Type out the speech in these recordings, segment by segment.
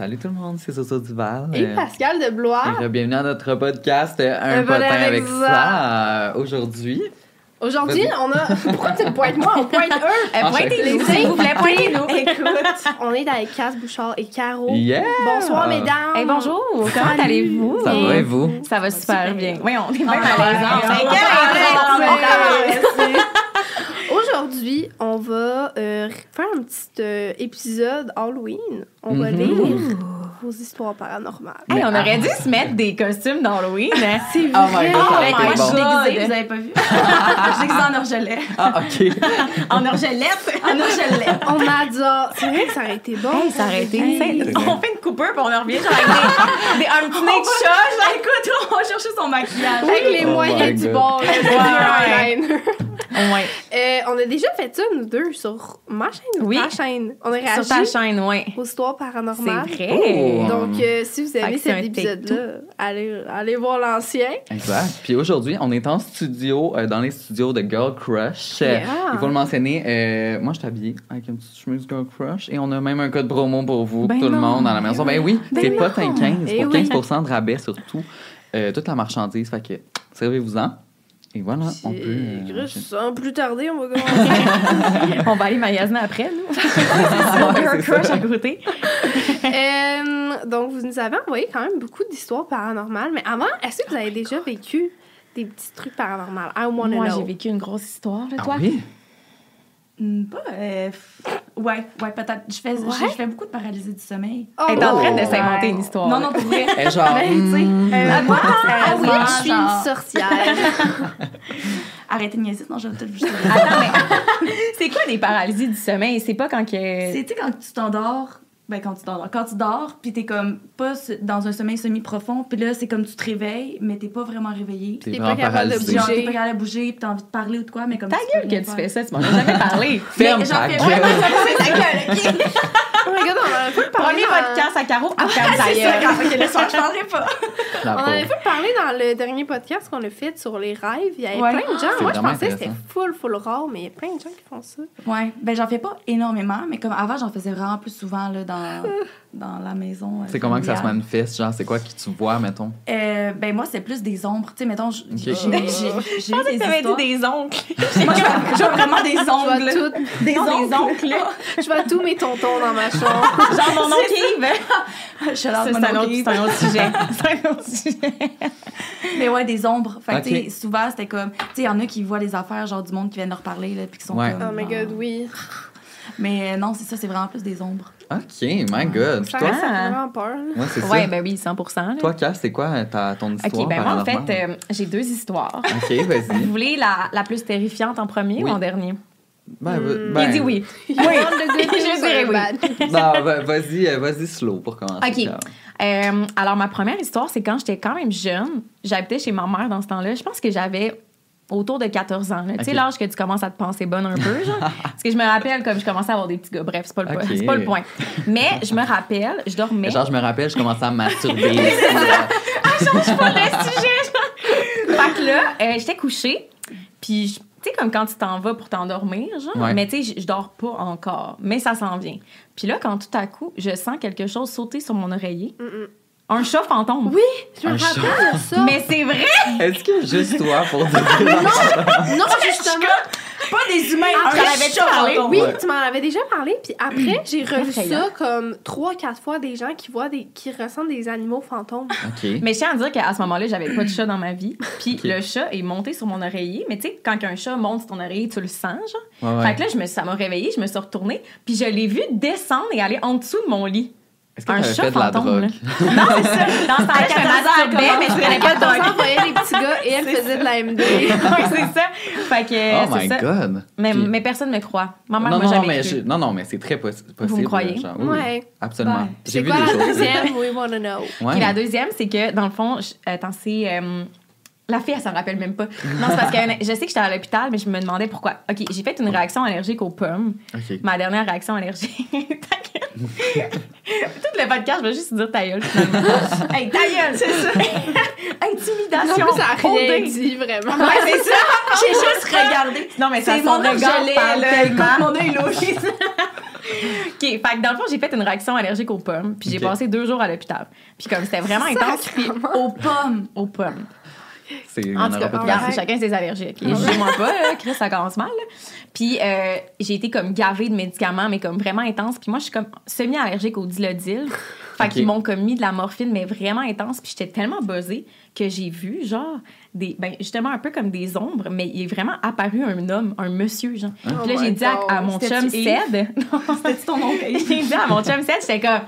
Salut tout le monde, c'est Soso Duval. Et Euh, Pascal de Blois. et bienvenue à notre podcast euh, Un Un potin avec ça. Euh, Aujourd'hui, Aujourd'hui, on a. Pourquoi tu me pointes moi? On pointe eux. Ah, Pointez-nous, s'il vous plaît, pointez-nous. Écoute, on est avec Cass Bouchard et Caro. Yeah! Bonsoir, mesdames. Hey, bonjour, comment allez-vous? ça va et vous? Ça va super bien. Oui, on est bien Ah, on correct, va on commencer. Aujourd'hui, on va euh, faire un petit euh, épisode Halloween. On va Mhm. lire vos histoires paranormales. Hey, on aurait dû se mettre des costumes d'Halloween. hein. C'est Oh my god, ça my aurait été God. bon. God. déguisée, vous avez pas vu? je suis déguisée en orgelet. Ah, ok. En orgelette. En orgelet. On m'a dit, c'est vrai que ça aurait été bon. Hey, ça aurait été insane. On fait une coupure puis on en revient genre avec des, des, un petit nez de chat. genre. Écoute, on va chercher son maquillage. Avec les Oh moyens my du God. bord, là, Ouais, ouais. du eyeliner. Ouais. Euh, on a déjà fait ça, nous deux, sur ma chaîne ou Oui. ta chaîne? On a réagi Sur ta chaîne, ouais. aux histoires C'est paranormales. vrai. Oh. Donc, euh, si vous que c'est cet un épisode-là, allez, allez voir l'ancien. Exact. Puis aujourd'hui, on est en studio, euh, dans les studios de Girl Crush. Euh, Yeah. Il faut le mentionner. euh, moi, je suis habillée avec une petite chemise Girl Crush et on a même un code promo pour vous, Ben tout le monde dans la maison. Ben oui, Ben c'est pas 15 Eh pour oui. 15 de rabais sur tout, euh, toute la marchandise. Fait que servez-vous-en. Et voilà, on peut. euh, sans plus tarder, on va commencer. On va aller magasiner après, nous. Ouais, Girl c'est crush à côté. Euh, donc, vous nous avez envoyé quand même beaucoup d'histoires paranormales. Mais avant, est-ce que vous avez déjà vécu des petits trucs paranormaux? I wanna Moi, know. j'ai vécu une grosse histoire, là, Ah toi? oui? Hmm, pas. euh, f- ouais, ouais, peut-être. Je fais, Ouais? je, je fais beaucoup de paralysie du sommeil. Oh, Elle est en train de s'inventer une histoire. Non, non, pour vrai. Genre. Ben, tu sais, hmm, euh, moi, Ah oui, je suis genre- une sorcière. Arrêtez de niaiser, non, je vais tout juste. Attends, mais c'est quoi des paralysies du sommeil? C'est pas quand que. C'est, tu sais, quand tu t'endors, ben quand tu t'endors, quand tu dors, puis t'es comme pas dans un sommeil semi-profond, puis là, c'est comme tu te réveilles, mais t'es pas vraiment réveillé. T'es pas capable de paralysé. Genre, t'es bouger. pas capable de bouger, puis t'as envie de parler ou de quoi, mais comme Ta gueule que tu fais ça, tu m'en as jamais parlé. Ferme ta gueule. ta gueule, ok? Oh my god, on en a pas à Caro, Ah, c'est ça, le soir, je parlerai pas. La On en avait parlé dans le dernier podcast qu'on a fait sur les rêves. Il y avait Ouais. plein de gens. C'est Moi, je pensais que c'était full, full rare, mais il y a plein de gens qui font ça. Ouais, ben j'en fais pas énormément, mais comme avant, j'en faisais vraiment plus souvent là, dans, dans la maison. euh, C'est comment que ça se manifeste? Genre, c'est quoi que tu vois, mettons? Euh, ben moi, c'est plus des ombres. Tu sais, mettons, j'ai Ok. j'ai- j'ai- j'ai des T'avais dit des oncles. Moi, je vois- je vois vraiment des Je vois, ongles. tout- Des Non, des ongles. oncles, là. je vois tous mes tontons dans ma chambre. Genre mon oncle Yves. Je suis Ça, là, C'est un, autre- c'est un autre sujet. C'est un autre sujet. Mais ouais, des ombres. Fait que, tu sais, souvent, c'était comme. Tu sais, il y en a qui voient des affaires, genre du monde qui vient leur parler, là, puis qui sont Ouais. comme. Oh my god, oui. Mais euh, non, c'est ça, c'est vraiment plus des ombres. Ok, my god. Puis Ça toi? ça fait vraiment peur. Ouais, c'est Ouais, ça. ben oui, 100 là. Toi, Cass, c'est quoi ta, ton histoire? OK, ben moi, en fait, euh, j'ai deux histoires. Ok, Vous vas-y. voulez la, la plus terrifiante en premier Oui. ou en dernier? Ben, Hmm. ben, Il dit oui. Oui. Je dirais oui. Non, va- vas-y, euh, vas-y slow pour commencer. OK. Euh, alors, ma première histoire, c'est quand j'étais quand même jeune. J'habitais chez ma mère dans ce temps-là. Je pense que j'avais autour de 14 ans. Tu sais, l'âge que tu commences à te penser bonne un peu, genre. Parce que je me rappelle comme je commençais à avoir des petits gars. Bref, c'est pas, le point. Ok. c'est pas le point. Mais je me rappelle, je dormais. Genre, je me rappelle, je commençais à me masturber. change pas de sujet. genre. fait que là, euh, j'étais couchée, puis je- tu sais, comme quand tu t'en vas pour t'endormir, genre, Ouais. mais tu sais, je- je dors pas encore, mais ça s'en vient. Puis là, quand tout à coup, je sens quelque chose sauter sur mon oreiller, un chat fantôme. Oui, je me rappelle de ça. Mais c'est vrai! Est-ce que juste toi pour dire non, justement. Pas des humains! Après, J'en avais déjà parlé. Oui, Ouais. tu m'en avais déjà parlé. Puis après, j'ai revu ça comme trois, quatre fois des gens qui voient des, qui ressentent des animaux fantômes. OK. Mais je tiens à dire qu'à ce moment-là, j'avais pas de chat dans ma vie. Puis le chat est monté sur mon oreiller. Mais tu sais, quand un chat monte sur ton oreiller, tu le sens, genre. Ouais, ouais. Fait que là, je me, ça m'a réveillée, je me suis retournée, puis je l'ai vu descendre et aller en dessous de mon lit. Est-ce que un chat fait de la fantôme, drogue? là. Non, c'est ça. Dans me masturbais, mais je prenais pas de drogue. envoyait des petits gars et elle faisait de la MD. Oui, c'est ça. Fait que, Oh my ça. God. Mais, Ok. mais personne me croit. Ma mère non, m'a non, jamais mais cru. je- non, non, mais c'est très possi- possible. croyez? genre, oui, oui, Ouais. absolument. Ouais. J'ai vu quoi des la choses. deuxième? We wanna know. Ouais. Puis la deuxième, c'est que, dans le fond, je- attends, c'est. euh, la fille, elle s'en rappelle même pas. Non, c'est parce que je sais que j'étais à l'hôpital, mais je me demandais pourquoi. OK, j'ai fait une réaction allergique aux pommes. Ma dernière réaction allergique. Tout le podcast, je vais juste dire ta gueule, finalement. hey, ta gueule, c'est ça. Intimidation. plus, ça a rien OD. dit, vraiment. Ouais, c'est ça. J'ai juste regardé. Non, mais ça, C'est son mon regard parle tellement. Mon œil louche. OK, fait que dans le fond, j'ai fait une réaction allergique aux pommes, puis j'ai passé deux jours à l'hôpital. Puis comme c'était vraiment intense, puis Aux pommes. aux pommes. C'est il y En en tout aura cas, pas de chacun ses allergies. ok? Jugez-moi pas, là, Chris, ça commence mal. là. Puis euh, j'ai été comme gavée de médicaments, mais comme vraiment intense. Puis moi, je suis comme semi-allergique au dilodil. Fait Ok. qu'ils m'ont comme mis de la morphine, mais vraiment intense. Puis j'étais tellement buzzée que j'ai vu, genre, des, ben, justement un peu comme des ombres, mais il est vraiment apparu un homme, un monsieur, genre. Oh Puis là, my j'ai dit à, mon chum? Ced. Non, C'était-tu ton oncle? j'ai dit à mon chum Seth, j'étais comme,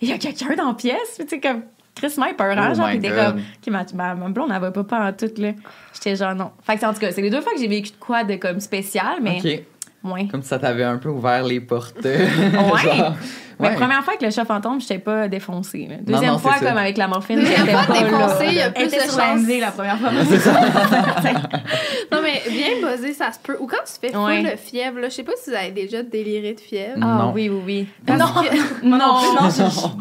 il y a quelqu'un dans la pièce. Puis tu sais, comme, Chris Mike peurant, Oh genre, my puis t'es comme, OK, ma, ma, ma blonde, elle va pas pas en tout, là. J'étais genre, non. Fait que, en tout cas, c'est les deux fois que j'ai vécu de quoi de comme spécial, mais OK. moins. Comme si ça t'avait un peu ouvert les portes. Ouais. Genre, Mais première fois avec le chat fantôme, j'étais pas défoncée. là. Deuxième non, fois, ça. comme avec la morphine, j'étais pas défoncée, il y a plus de chance. La première fois. Non, mais bien buzzé, ça se peut. Ou quand tu fais full Ouais. de fièvre, là, je sais pas si vous avez déjà déliré de fièvre. Ah Non. oui, oui, oui. Non, que- non, non,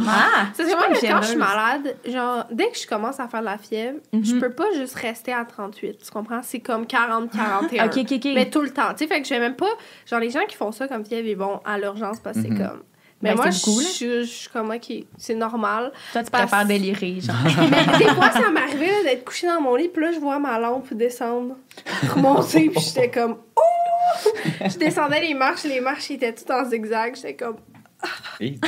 Ah, C'est là, une quand je suis malade, genre, dès que je commence à faire de la fièvre, je Mhm. peux pas juste rester à 38. Tu comprends? C'est comme 40, 41. OK, OK, OK. Mais tout le temps. Tu sais, fait que je vais même pas. Genre, les gens qui font ça comme fièvre, ils vont à l'urgence parce que Mhm. c'est comme. Mais Ben, moi, beaucoup, je je- je suis comme, OK, c'est normal. Toi, tu parce- préfères délirer, genre. Mais des fois, ça m'arrivait là, d'être couchée dans mon lit, puis là, je vois ma lampe descendre, remonter, puis j'étais comme, oh! Je descendais les marches, les marches étaient toutes en zigzag, j'étais comme,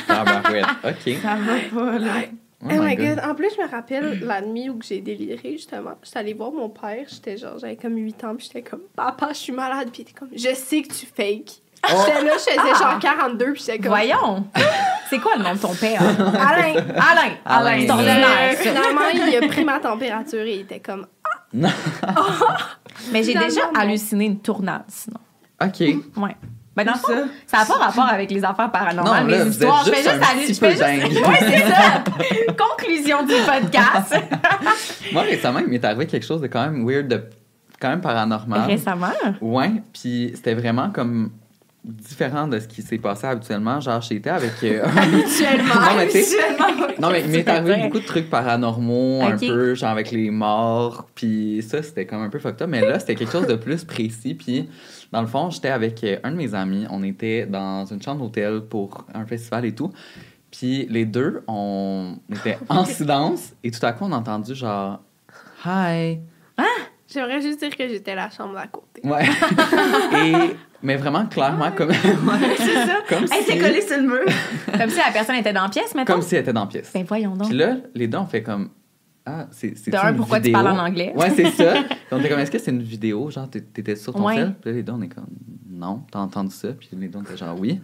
tabarouette. OK. Ça va pas, là. Oh Oh, my my God. god. En plus, je me rappelle la nuit où j'ai déliré, justement. J'étais allée voir mon père, j'étais genre, j'avais comme 8 ans, puis j'étais comme, papa, je suis malade, puis il était comme, je sais que tu fakes. J'étais là, je faisais genre 42, puis j'étais comme, Voyons. C'est quoi le nom de ton père? Alain! Alain. Alain. C'est ordinaire, ça. Finalement, il a pris ma température et il était comme, Mais j'ai déjà non. halluciné une tournade, sinon. OK. Ouais. Ben, dans fond, ça n'a pas rapport avec les affaires paranormales, Non, là, mes histoires. Je fais juste aller. Je fais juste. Ouais, c'est ça. Conclusion du podcast. Moi, récemment, il m'est arrivé quelque chose de quand même weird, de quand même paranormal. Récemment? Ouais, puis c'était vraiment comme différent de ce qui s'est passé habituellement. Genre, j'étais avec. euh, habituellement. non, mais tu sais. Non, mais il m'est arrivé beaucoup de trucs paranormaux, un peu, genre avec les morts, puis ça, c'était comme un peu fucked up. Mais là, c'était quelque chose de plus précis, puis dans le fond, j'étais avec euh, un de mes amis. On était dans une chambre d'hôtel pour un festival et tout. Puis les deux, on était en silence, et tout à coup, on a entendu genre « Hi ». J'aimerais juste dire que j'étais la chambre d'à côté. Ouais. Et, mais vraiment, clairement, comme, C'est ça. comme, Elle si, s'est collée sur le mur. Comme si la personne était dans la pièce, maintenant. comme si elle était dans la pièce. Ben, voyons donc. Puis là, les deux, on fait comme Ah, c'est c'est De un, une pourquoi tu parles en anglais? Ouais, c'est ça. Puis on était comme Est-ce que c'est une vidéo? Genre, t'é- t'étais sur ton Ouais. Puis là, les deux, on est comme Non, t'as entendu ça? Puis les deux, on était genre Oui.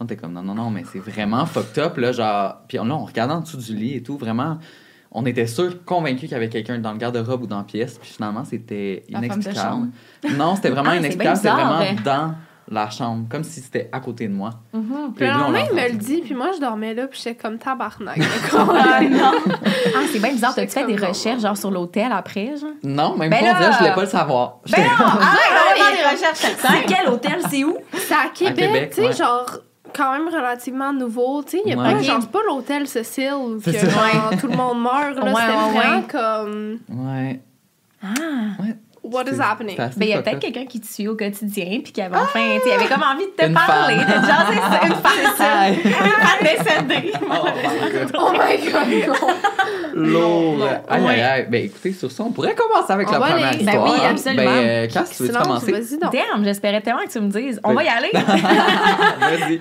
On était comme Non, non, non, mais c'est vraiment fucked up, là. Genre, puis là, on regardait en dessous du lit et tout, vraiment. On était sûr, convaincus qu'il y avait quelqu'un dans le garde-robe ou dans la pièce, puis finalement, c'était inexplicable. chambre. Non, c'était vraiment Ah, c'est inexplicable, c'était vraiment bizarre. dans la chambre, comme si c'était à côté de moi. Puis Puis le lendemain, il me le dit, puis moi, je dormais là, puis j'étais comme tabarnak. Ah non! Ah, c'est bien bizarre. T'as-tu fait des recherches, genre, sur l'hôtel après, genre? Non, même Ben pas, là! je voulais pas le savoir. Ben non! Ah, on va faire des recherches C'est quel hôtel? C'est où? C'est à Québec, Québec, tu sais, ouais. genre quand même relativement nouveau, tu sais, il y a Ouais. pas genre c'est pas l'hôtel Cécile où que, genre, tout le monde meurt là, Ouais, c'était ouais, vraiment ouais. comme Ouais. Ah! ouais. What is happening? assez Ben, il y a peut-être quelqu'un qui te suit au quotidien, puis qui avait enfin, tu sais, il avait comme envie de te Une parler, fan. de jaser une Ah, une fan décédée. Oh my god. Lourd. Aïe, Ouais. aïe, aïe. Ben, écoutez, sur ça, on pourrait commencer avec On la première aller. Ben histoire. oui, absolument. Ben, euh, Cass, tu veux commencer? vas-y donc. Damn, j'espérais tellement que tu me dises. On va y aller. Vas-y.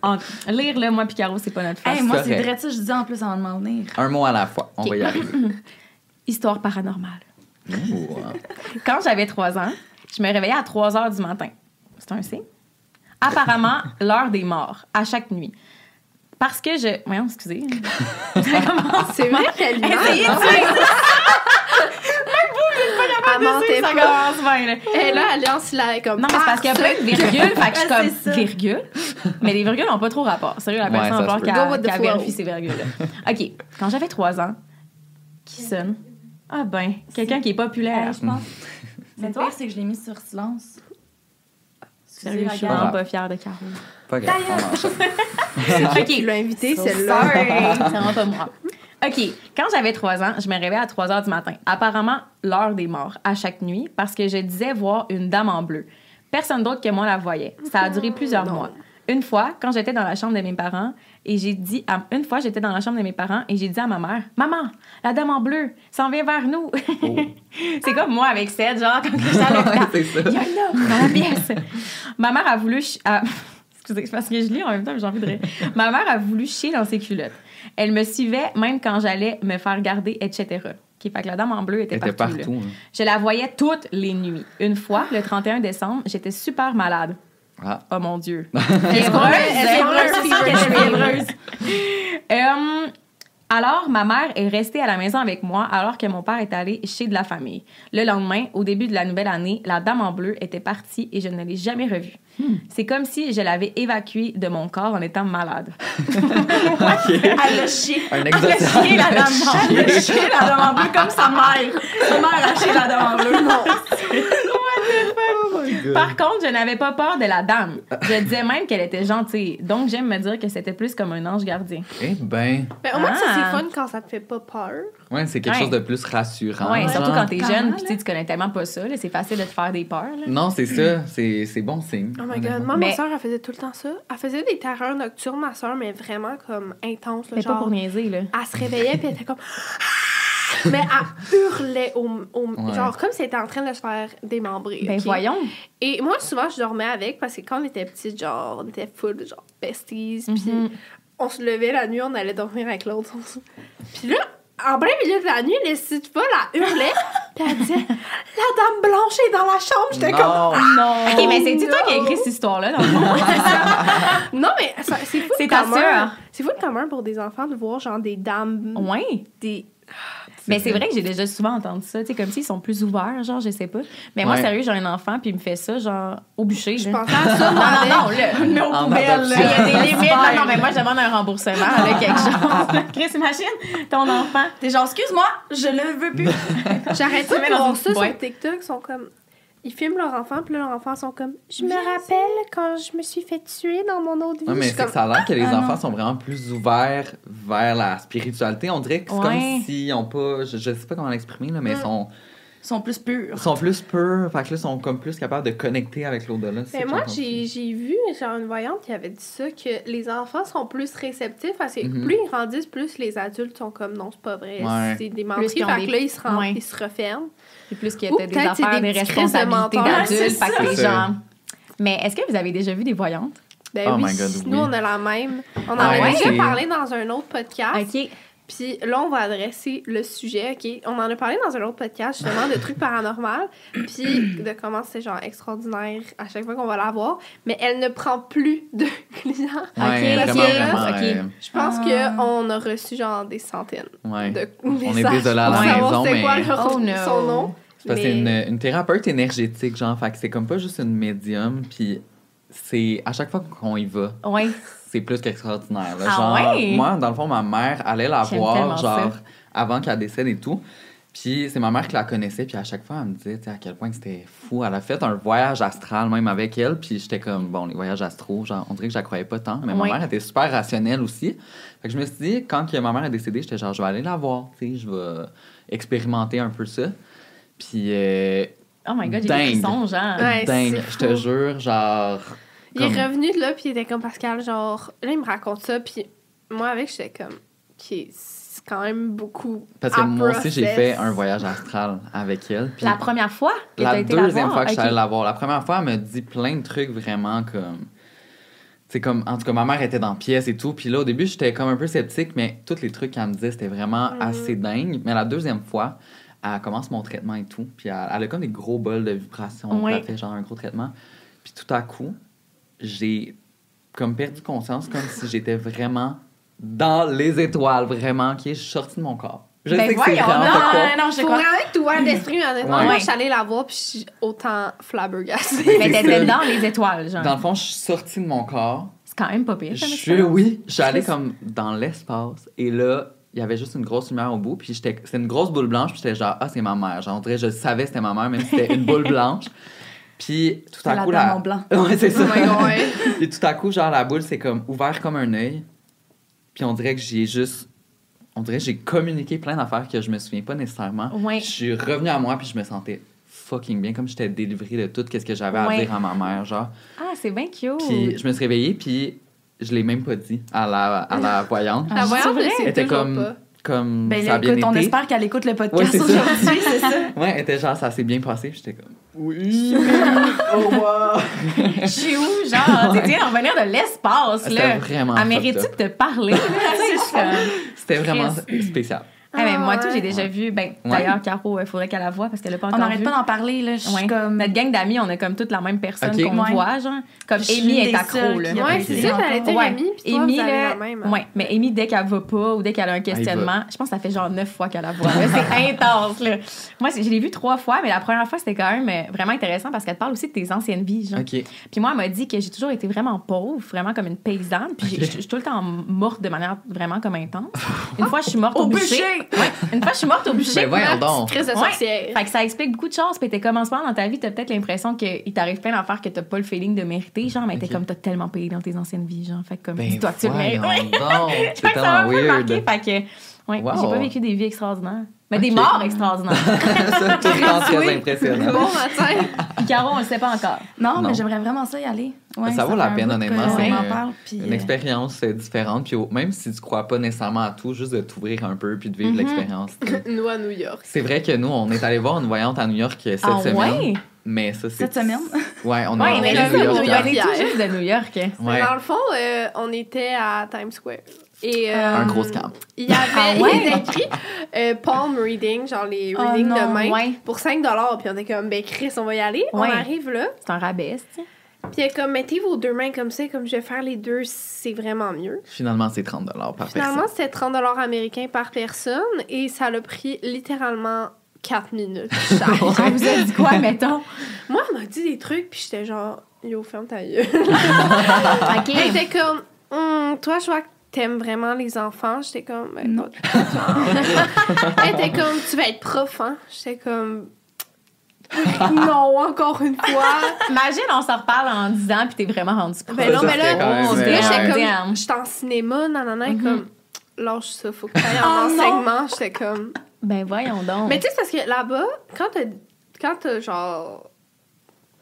En- lire le moi puis Caro, c'est pas notre face. Hey, moi, c'est vrai ça, je disais en plus avant de m'en venir. Un mot à la fois. On va y arriver. Histoire paranormale. Quand j'avais 3 ans, je me réveillais à 3 heures du matin. C'est un signe? Apparemment, l'heure des morts, à chaque nuit. Parce que je. Voyons, excusez. C'est vrai qu'elle ment. Essayez de suivre. Elle mentait pas. là. Et là, Alliance, là, elle est comme Non, mais c'est parce qu'il y a plein de virgules, fait que je suis comme ça. virgule. Mais les virgules n'ont pas trop rapport. Sérieux, la Ouais, personne ça va se peut. Go qu'elle with the qu'elle flow. vérifie ces virgules-là. OK, quand j'avais 3 ans, qui sonne? Ah ben, quelqu'un qui est populaire. Je pense. Mais toi? c'est que je l'ai mis sur silence. Sérieux, je suis vraiment pas fière de Caro. Pas grave. OK. Tu l'as invité, So celle-là. sorry. C'est vraiment pas moi. OK. Quand j'avais 3 ans, je me réveillais à 3 heures du matin. Apparemment, l'heure des morts, à chaque nuit, parce que je disais voir une dame en bleu. Personne d'autre que moi la voyait. Ça a duré plusieurs Non. mois. Une fois, quand j'étais dans la chambre de mes parents, et j'ai dit à- une fois, j'étais dans la chambre de mes parents et j'ai dit à ma mère, maman, la dame en bleu s'en vient vers nous. c'est comme moi avec Seth, genre quand c'est ça. Il y a un homme dans la pièce. Ma mère a voulu. a- Excusez, parce que je lis en même temps, j'ai envie de rire. Ma mère a voulu chier dans ses culottes. Elle me suivait même quand j'allais me faire garder, etc. OK, fait que la dame en bleu était, Elle était partout. hein. Je la voyais toutes les nuits. Une fois, le 31 décembre, j'étais super malade. Ah. Oh mon Dieu. Dream? fiévreuse. Euh, alors, ma mère est restée à la maison avec moi alors que mon père est allé chez de la famille. Le lendemain, au début de la nouvelle année, la dame en bleu était partie et je ne l'ai jamais revue. C'est comme si je l'avais évacuée de mon corps en étant malade. Elle a chié. Un Elle a chié, la dame en bleu. Elle a chié la dame en bleu comme sa mère. Sa mère a chié la dame en bleu. Non. Par contre, je n'avais pas peur de la dame. Je disais même qu'elle était gentille. Donc, j'aime me dire que c'était plus comme un ange gardien. Eh ben, Mais au moins, ça, Ah. c'est fun quand ça te fait pas peur. ouais, c'est quelque Ouais. chose de plus rassurant. Ouais, surtout quand t'es jeune, puis tu sais, tu connais tellement pas ça, c'est facile de te faire des peurs. là. Non, c'est ça. C'est c'est bon signe. Oh my god, moi, Mais- ma soeur, elle faisait tout le temps ça. Elle faisait des terreurs nocturnes, ma soeur, mais vraiment comme intenses. là, Mais pas pour niaiser, là. elle se réveillait puis elle était comme mais elle hurlait au, au- Ouais. genre comme si elle était en train de se faire démembrer Ben voyons. et moi souvent je dormais avec parce que quand on était petites genre on était full genre besties puis Mhm. on se levait la nuit on allait dormir avec l'autre puis là en plein milieu de la nuit les petites folles elle hurlait puis elle disait la dame blanche est dans la chambre j'étais comme Non. non Ok, mais c'est toi qui as écrit cette histoire-là, dans le fond? non mais ça- c'est fou C'est de ta commun. sœur. c'est fou de commun pour des enfants de voir genre des dames ouais. des Mais c'est vrai que j'ai déjà souvent entendu ça, tu sais, comme s'ils sont plus ouverts, genre, je sais pas. Mais moi, Ouais. sérieux, j'ai un enfant, puis il me fait ça, genre, au bûcher. je là. pensais à ça moi Non, non, non, là. Mais aux En poubelles, adoption. Il y a des limites. Non, non, mais moi, je demande un remboursement, là, quelque chose. Chris, imagine ton enfant. T'es genre, excuse-moi, je le veux plus. J'arrête pas Tu mets de dans voir une ça boîte. sur TikTok, ils sont comme. Ils filment leur enfant, puis leurs enfants sont comme. Je me rappelle quand je me suis fait tuer dans mon autre vie. Ouais, mais c'est que ça a l'air que les Ah, enfants non. sont vraiment plus ouverts vers la spiritualité. On dirait que c'est Ouais. comme s'ils ont pas. Je, je sais pas comment l'exprimer, là, mais ils Mm. sont, Ils sont plus purs. ils sont plus purs. Fait que là, ils sont comme plus capables de connecter avec l'au-delà. Mais moi, j'ai vu genre une voyante qui avait dit ça, que les enfants sont plus réceptifs. Parce que Mhm. plus ils grandissent, plus les adultes sont comme non, c'est pas vrai. Ouais. C'est des menteries. Fait des- là, ils se, ren- Ouais. ils se referment. Et plus qu'il y a des affaires, des des responsabilités d'adultes. C'est Fait que les gens. Mais est-ce que vous avez déjà vu des voyantes? Ben Oh oui, my God, nous, oui. on a la même. On en Ah a ouais, déjà parlé dans un autre podcast. OK. Puis là, on va adresser le sujet, OK? On en a parlé dans un autre podcast, justement, de trucs paranormaux, puis de comment c'est, genre, extraordinaire à chaque fois qu'on va la voir. Mais elle ne prend plus de clients. Ouais, Ok, vraiment, ok, vraiment. euh, Je pense Ah. qu'on a reçu, genre, des centaines ouais. de On est messages désolé à pour la savoir maison, c'est quoi mais- leur- Oh no. son nom. C'est parce que c'est Mais- une, une thérapeute énergétique, genre. Fait que c'est comme pas juste une médium, puis c'est à chaque fois qu'on y va, Ouais. C'est plus qu'extraordinaire. Ah genre, ouais? moi, dans le fond, ma mère allait la voir, ça. genre, avant qu'elle décède et tout. Puis c'est ma mère qui la connaissait, puis à chaque fois, elle me disait tu sais, à quel point c'était fou. Elle a fait un voyage astral même avec elle, puis j'étais comme, bon, les voyages astraux, genre, on dirait que je la croyais pas tant. Mais ma mère était super rationnelle aussi. Fait que je me suis dit, quand que ma mère est décédée, j'étais genre, je vais aller la voir, tu sais, je vais expérimenter un peu ça. Puis, euh, Oh my god, j'ai des frissons, genre. Ouais, dingue, je te jure, genre. Il comme- est revenu de là, puis il était comme Pascal, genre, là, il me raconte ça, puis moi, avec, j'étais comme, OK, c'est quand même beaucoup. Parce que moi aussi, j'ai fait un voyage astral avec elle. puis- La première fois que la été deuxième la voir? fois que je suis allée la voir. La première fois, elle me dit plein de trucs vraiment comme. C'est comme, en tout cas, ma mère était dans la pièce et tout. Puis là, au début, j'étais comme un peu sceptique, mais tous les trucs qu'elle me disait, c'était vraiment Mhm. assez dingue. Mais la deuxième fois, elle commence mon traitement et tout. Puis elle, elle a comme des gros bols de vibrations. Ouais. Elle fait genre un gros traitement. Puis tout à coup, j'ai comme perdu conscience, comme si j'étais vraiment dans les étoiles, vraiment, qui est sorti de mon corps. Je Ben sais que c'est voyons, vraiment non, pas quoi. non, non, je Faut vraiment que tu ouvert d'esprit, honnêtement. Ouais. Moi, je suis allée la voir, puis je suis autant flabbergastée. Mais t'étais ça. dans les étoiles, genre. Dans le fond, je suis sortie de mon corps. C'est quand même pas pire. Je suis, expérience. oui, je suis allée comme dans l'espace et là, il y avait juste une grosse lumière au bout, puis j'étais, c'était une grosse boule blanche, puis j'étais genre, ah, c'est ma mère. Genre, on dirait, je savais que c'était ma mère, même si c'était une boule blanche. Puis tout à la coup, dame la. en blanc. Ouais, c'est ça. Oh my God, ouais. Et tout à coup, genre, la boule, c'est comme ouvert comme un œil. Puis on dirait que j'ai juste. On dirait que j'ai communiqué plein d'affaires que je me souviens pas nécessairement. Ouais. Je suis revenue à moi, puis je me sentais fucking bien, comme j'étais délivrée de tout ce que j'avais Ouais. à dire à ma mère, genre. Ah, c'est bien cute. Puis je me suis réveillée, puis je l'ai même pas dit à la, à la voyante. La voyante, Elle était comme, pas. Comme Ben ça a bien écoute, on été. espère qu'elle écoute le Ouais, podcast ça. aujourd'hui, c'est ça? Ouais, elle était genre, ça s'est bien passé, puis j'étais comme, oui, au revoir. Je suis où, genre? Tu viens d'en revenir de l'espace, C'était là. vraiment Elle mérite-tu de te parler? C'était vraiment spécial. Ah, mais moi, tout, j'ai déjà vu. Ben, Ouais. d'ailleurs, Caro, il faudrait qu'elle la voie parce qu'elle l'a pas On encore n'arrête vu. pas d'en parler, là. Ouais. comme. Notre gang d'amis, on a comme toute la même personne qu'on Ouais. voit, genre. Comme Je Amy est accro, là. Ouais, c'est ça, j'allais dire Ouais. Amy, puis toi, Amy, vous avez là, la même. hein. ouais, mais Amy, dès qu'elle va pas ou dès qu'elle a un questionnement, je pense que ça fait genre neuf fois qu'elle la voit. C'est intense, là. Moi, je l'ai vu trois fois, mais la première fois, c'était quand même euh, vraiment intéressant parce qu'elle te parle aussi de tes anciennes vies, genre. Puis moi, elle m'a dit que j'ai toujours été vraiment pauvre, vraiment comme une paysanne. Puis je suis tout le temps morte de manière vraiment comme intense. Une fois, je suis morte au, bûcher. Ouais. Une fois, je suis morte au bûcher. Ben voyons donc. crise de Ouais. sorcière. Fait que ça explique beaucoup de choses. Puis t'es comme en ce moment dans ta vie, t'as peut-être l'impression qu'il t'arrive plein d'affaires que t'as pas le feeling de mériter, genre, mais t'es comme t'as tellement payé dans tes anciennes vies, genre. Fait que comme, Ben dis-toi que tu le mérites. Ouais. C'est que ça m'a un tellement peu weird. marqué. Fait que, ouais, Wow. j'ai pas vécu des vies extraordinaires. Mais des morts extraordinaires. Ça, tout le temps très impressionnant. Bon matin. Puis Caro, on le sait pas encore. Non, Non. mais j'aimerais vraiment ça y aller. Ouais, Ça vaut la peine, honnêtement, c'est une- Une euh, expérience euh, différente, puis même si tu crois pas nécessairement à tout, juste de t'ouvrir un peu puis de vivre Mhm. l'expérience. Nous à New York. C'est vrai que nous, on est allé voir une voyante à New York euh, cette Ah semaine. ouais? Mais ça, c'est. Cette semaine? Ouais, on a Ouais, mais été là, à New York. On est tout juste de New York. Dans le fond, euh, on était à Times Square. Et, euh, Un gros scam. Il y avait Ah ouais? il était écrit euh, palm reading, genre les Oh readings non, de main, ouais. pour 5 Puis on est comme, ben Chris, on va y aller. Ouais. On arrive là. C'est un rabais. Puis elle est comme, mettez vos deux mains comme ça, comme je vais faire les deux, c'est vraiment mieux. Finalement, c'est 30 par Finalement, personne. c'était 30 américains par personne et ça l'a pris littéralement 4 minutes. chaque. Elle vous a dit quoi, mettons? Moi, elle m'a dit des trucs, puis j'étais genre, yo, ferme ta gueule. OK. Elle était comme, Hum, toi, je vois que t'aimes vraiment les enfants? J'étais comme, ben, Non. Elle était comme, tu vas être prof, hein? J'étais comme, non, encore une fois. Imagine, on s'en reparle en 10 ans, puis t'es vraiment rendu prof. Ben non, mais là, là, j'étais comme, j'étais en cinéma, nanana, et Mhm. comme, lâche ça, faut que t'ailles en Oh non! enseignement. J'étais comme, Ben voyons donc. mais tu sais, c'est parce que là-bas, quand t'as, quand t'as genre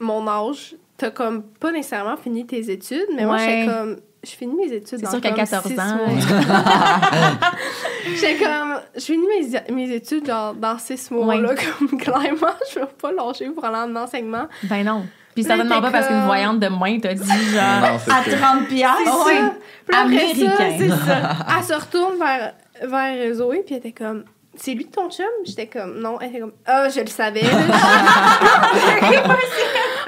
mon âge, t'as comme pas nécessairement fini tes études, mais moi, j'étais comme, je finis mes études c'est dans sûr qu'à comme 14 six ans. mois. J'étais comme, je finis mes, mes études genre dans six mois, Ouais. là, comme clairement, je vais pas lâcher pour aller en enseignement. Ben non. Puis Là, certainement pas parce qu'une voyante de main t'a dit genre. Non, À sûr. 30 piastres? Ça. Ça, Américain. c'est ça. Elle se retourne vers, vers Zoé, puis elle était comme, c'est lui ton chum? J'étais comme, non. Elle était comme, ah, je le savais.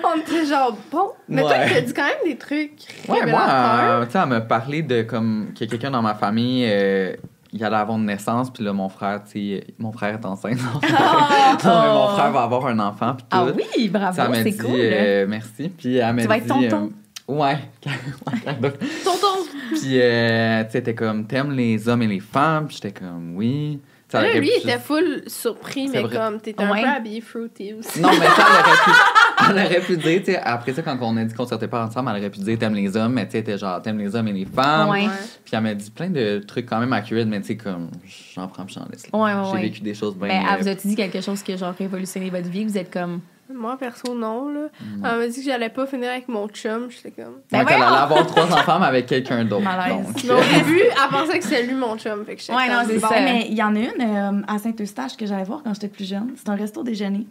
On était genre, bon. Mais toi, Ouais. t'as dit quand même des trucs Ouais, moi, euh, tu sais, elle m'a parlé de comme que quelqu'un dans ma famille, euh, il allait avoir une naissance, puis là, mon frère, tu sais, mon frère est enceinte. Non, Non, mais mon frère va avoir un enfant, puis tout. Ah oui, bravo, c'est dit cool. euh, merci, puis elle m'a Tu vas être dit, tonton. Ouais. Tonton! Puis, euh, tu sais, t'es comme, t'aimes les hommes et les femmes? Puis j'étais comme, oui. Ça Là, lui, il était full surpris, mais vrai. comme t'étais un Ouais? peu habillé fruity aussi. Non, mais ça, elle aurait pu, elle aurait pu dire, tu sais, après ça, quand on a dit qu'on sortait pas ensemble, elle aurait pu dire, t'aimes les hommes, mais tu sais, t'es genre, t'aimes les hommes et les femmes. Ouais. Puis elle m'a dit plein de trucs quand même accurate, mais tu sais, comme, j'en prends, puis j'en laisse. là. Ouais, ouais, J'ai ouais. vécu des choses bien. Mais euh, elle vous a-tu dit quelque chose qui a genre révolutionné votre vie? Vous êtes comme. Moi, perso, non, là. Mm. Elle m'a dit que j'allais pas finir avec mon chum. J'étais comme... Ben ouais, qu'elle voyons! allait avoir trois enfants, avec quelqu'un d'autre. Malaise. Donc, Mais au début, elle pensait que c'était lui mon chum. Fait que Ouais, non, c'est bon. ça. Mais il y en a une euh, à Saint-Eustache que j'allais voir quand j'étais plus jeune. C'est un resto déjeuner.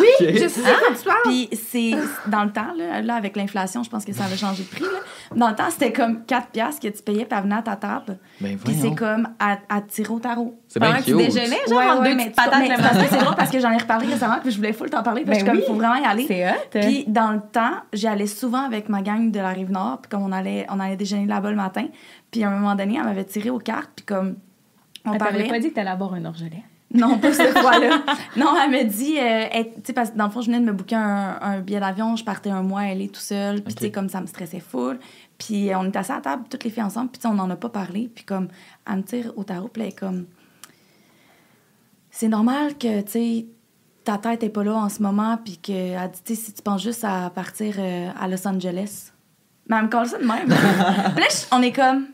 Oui, Ok. je sais quand tu parles. Puis c'est dans le temps, là, là, avec l'inflation, je pense que ça avait changé de prix. Là. Dans le temps, c'était comme 4 piastres que tu payais puis elle venait à ta table. Ben Puis c'est comme à, à tirer au tarot. C'est bien Pendant que tu cute. déjeunais, genre, entre deux mais, patates mais c'est que drôle parce que j'en ai reparlé récemment puis je voulais full t'en parler parce que Ben je suis oui. comme, faut vraiment y aller. C'est hot. Puis dans le temps, j'y allais souvent avec ma gang de la rive nord, puis comme on allait, on allait déjeuner là-bas le matin. Puis à un moment donné, elle m'avait tiré aux cartes, puis comme on Elle parlait. t'avait pas dit que t'allais avoir un orgelet? Non, pas cette fois-là. Non, elle me dit, euh, tu sais, parce que dans le fond, je venais de me booker un, un billet d'avion, je partais un mois, elle est tout seule, puis tu sais, comme ça me stressait full. Puis euh, on était assis à la table, toutes les filles ensemble, puis on n'en a pas parlé, puis comme, elle me tire au tarot, puis elle est comme, c'est normal que, tu sais, ta tête est pas là en ce moment, puis qu'elle dit, tu sais, si tu penses juste à partir euh, à Los Angeles. Mais elle me colle ça de même. puis là, on est comme,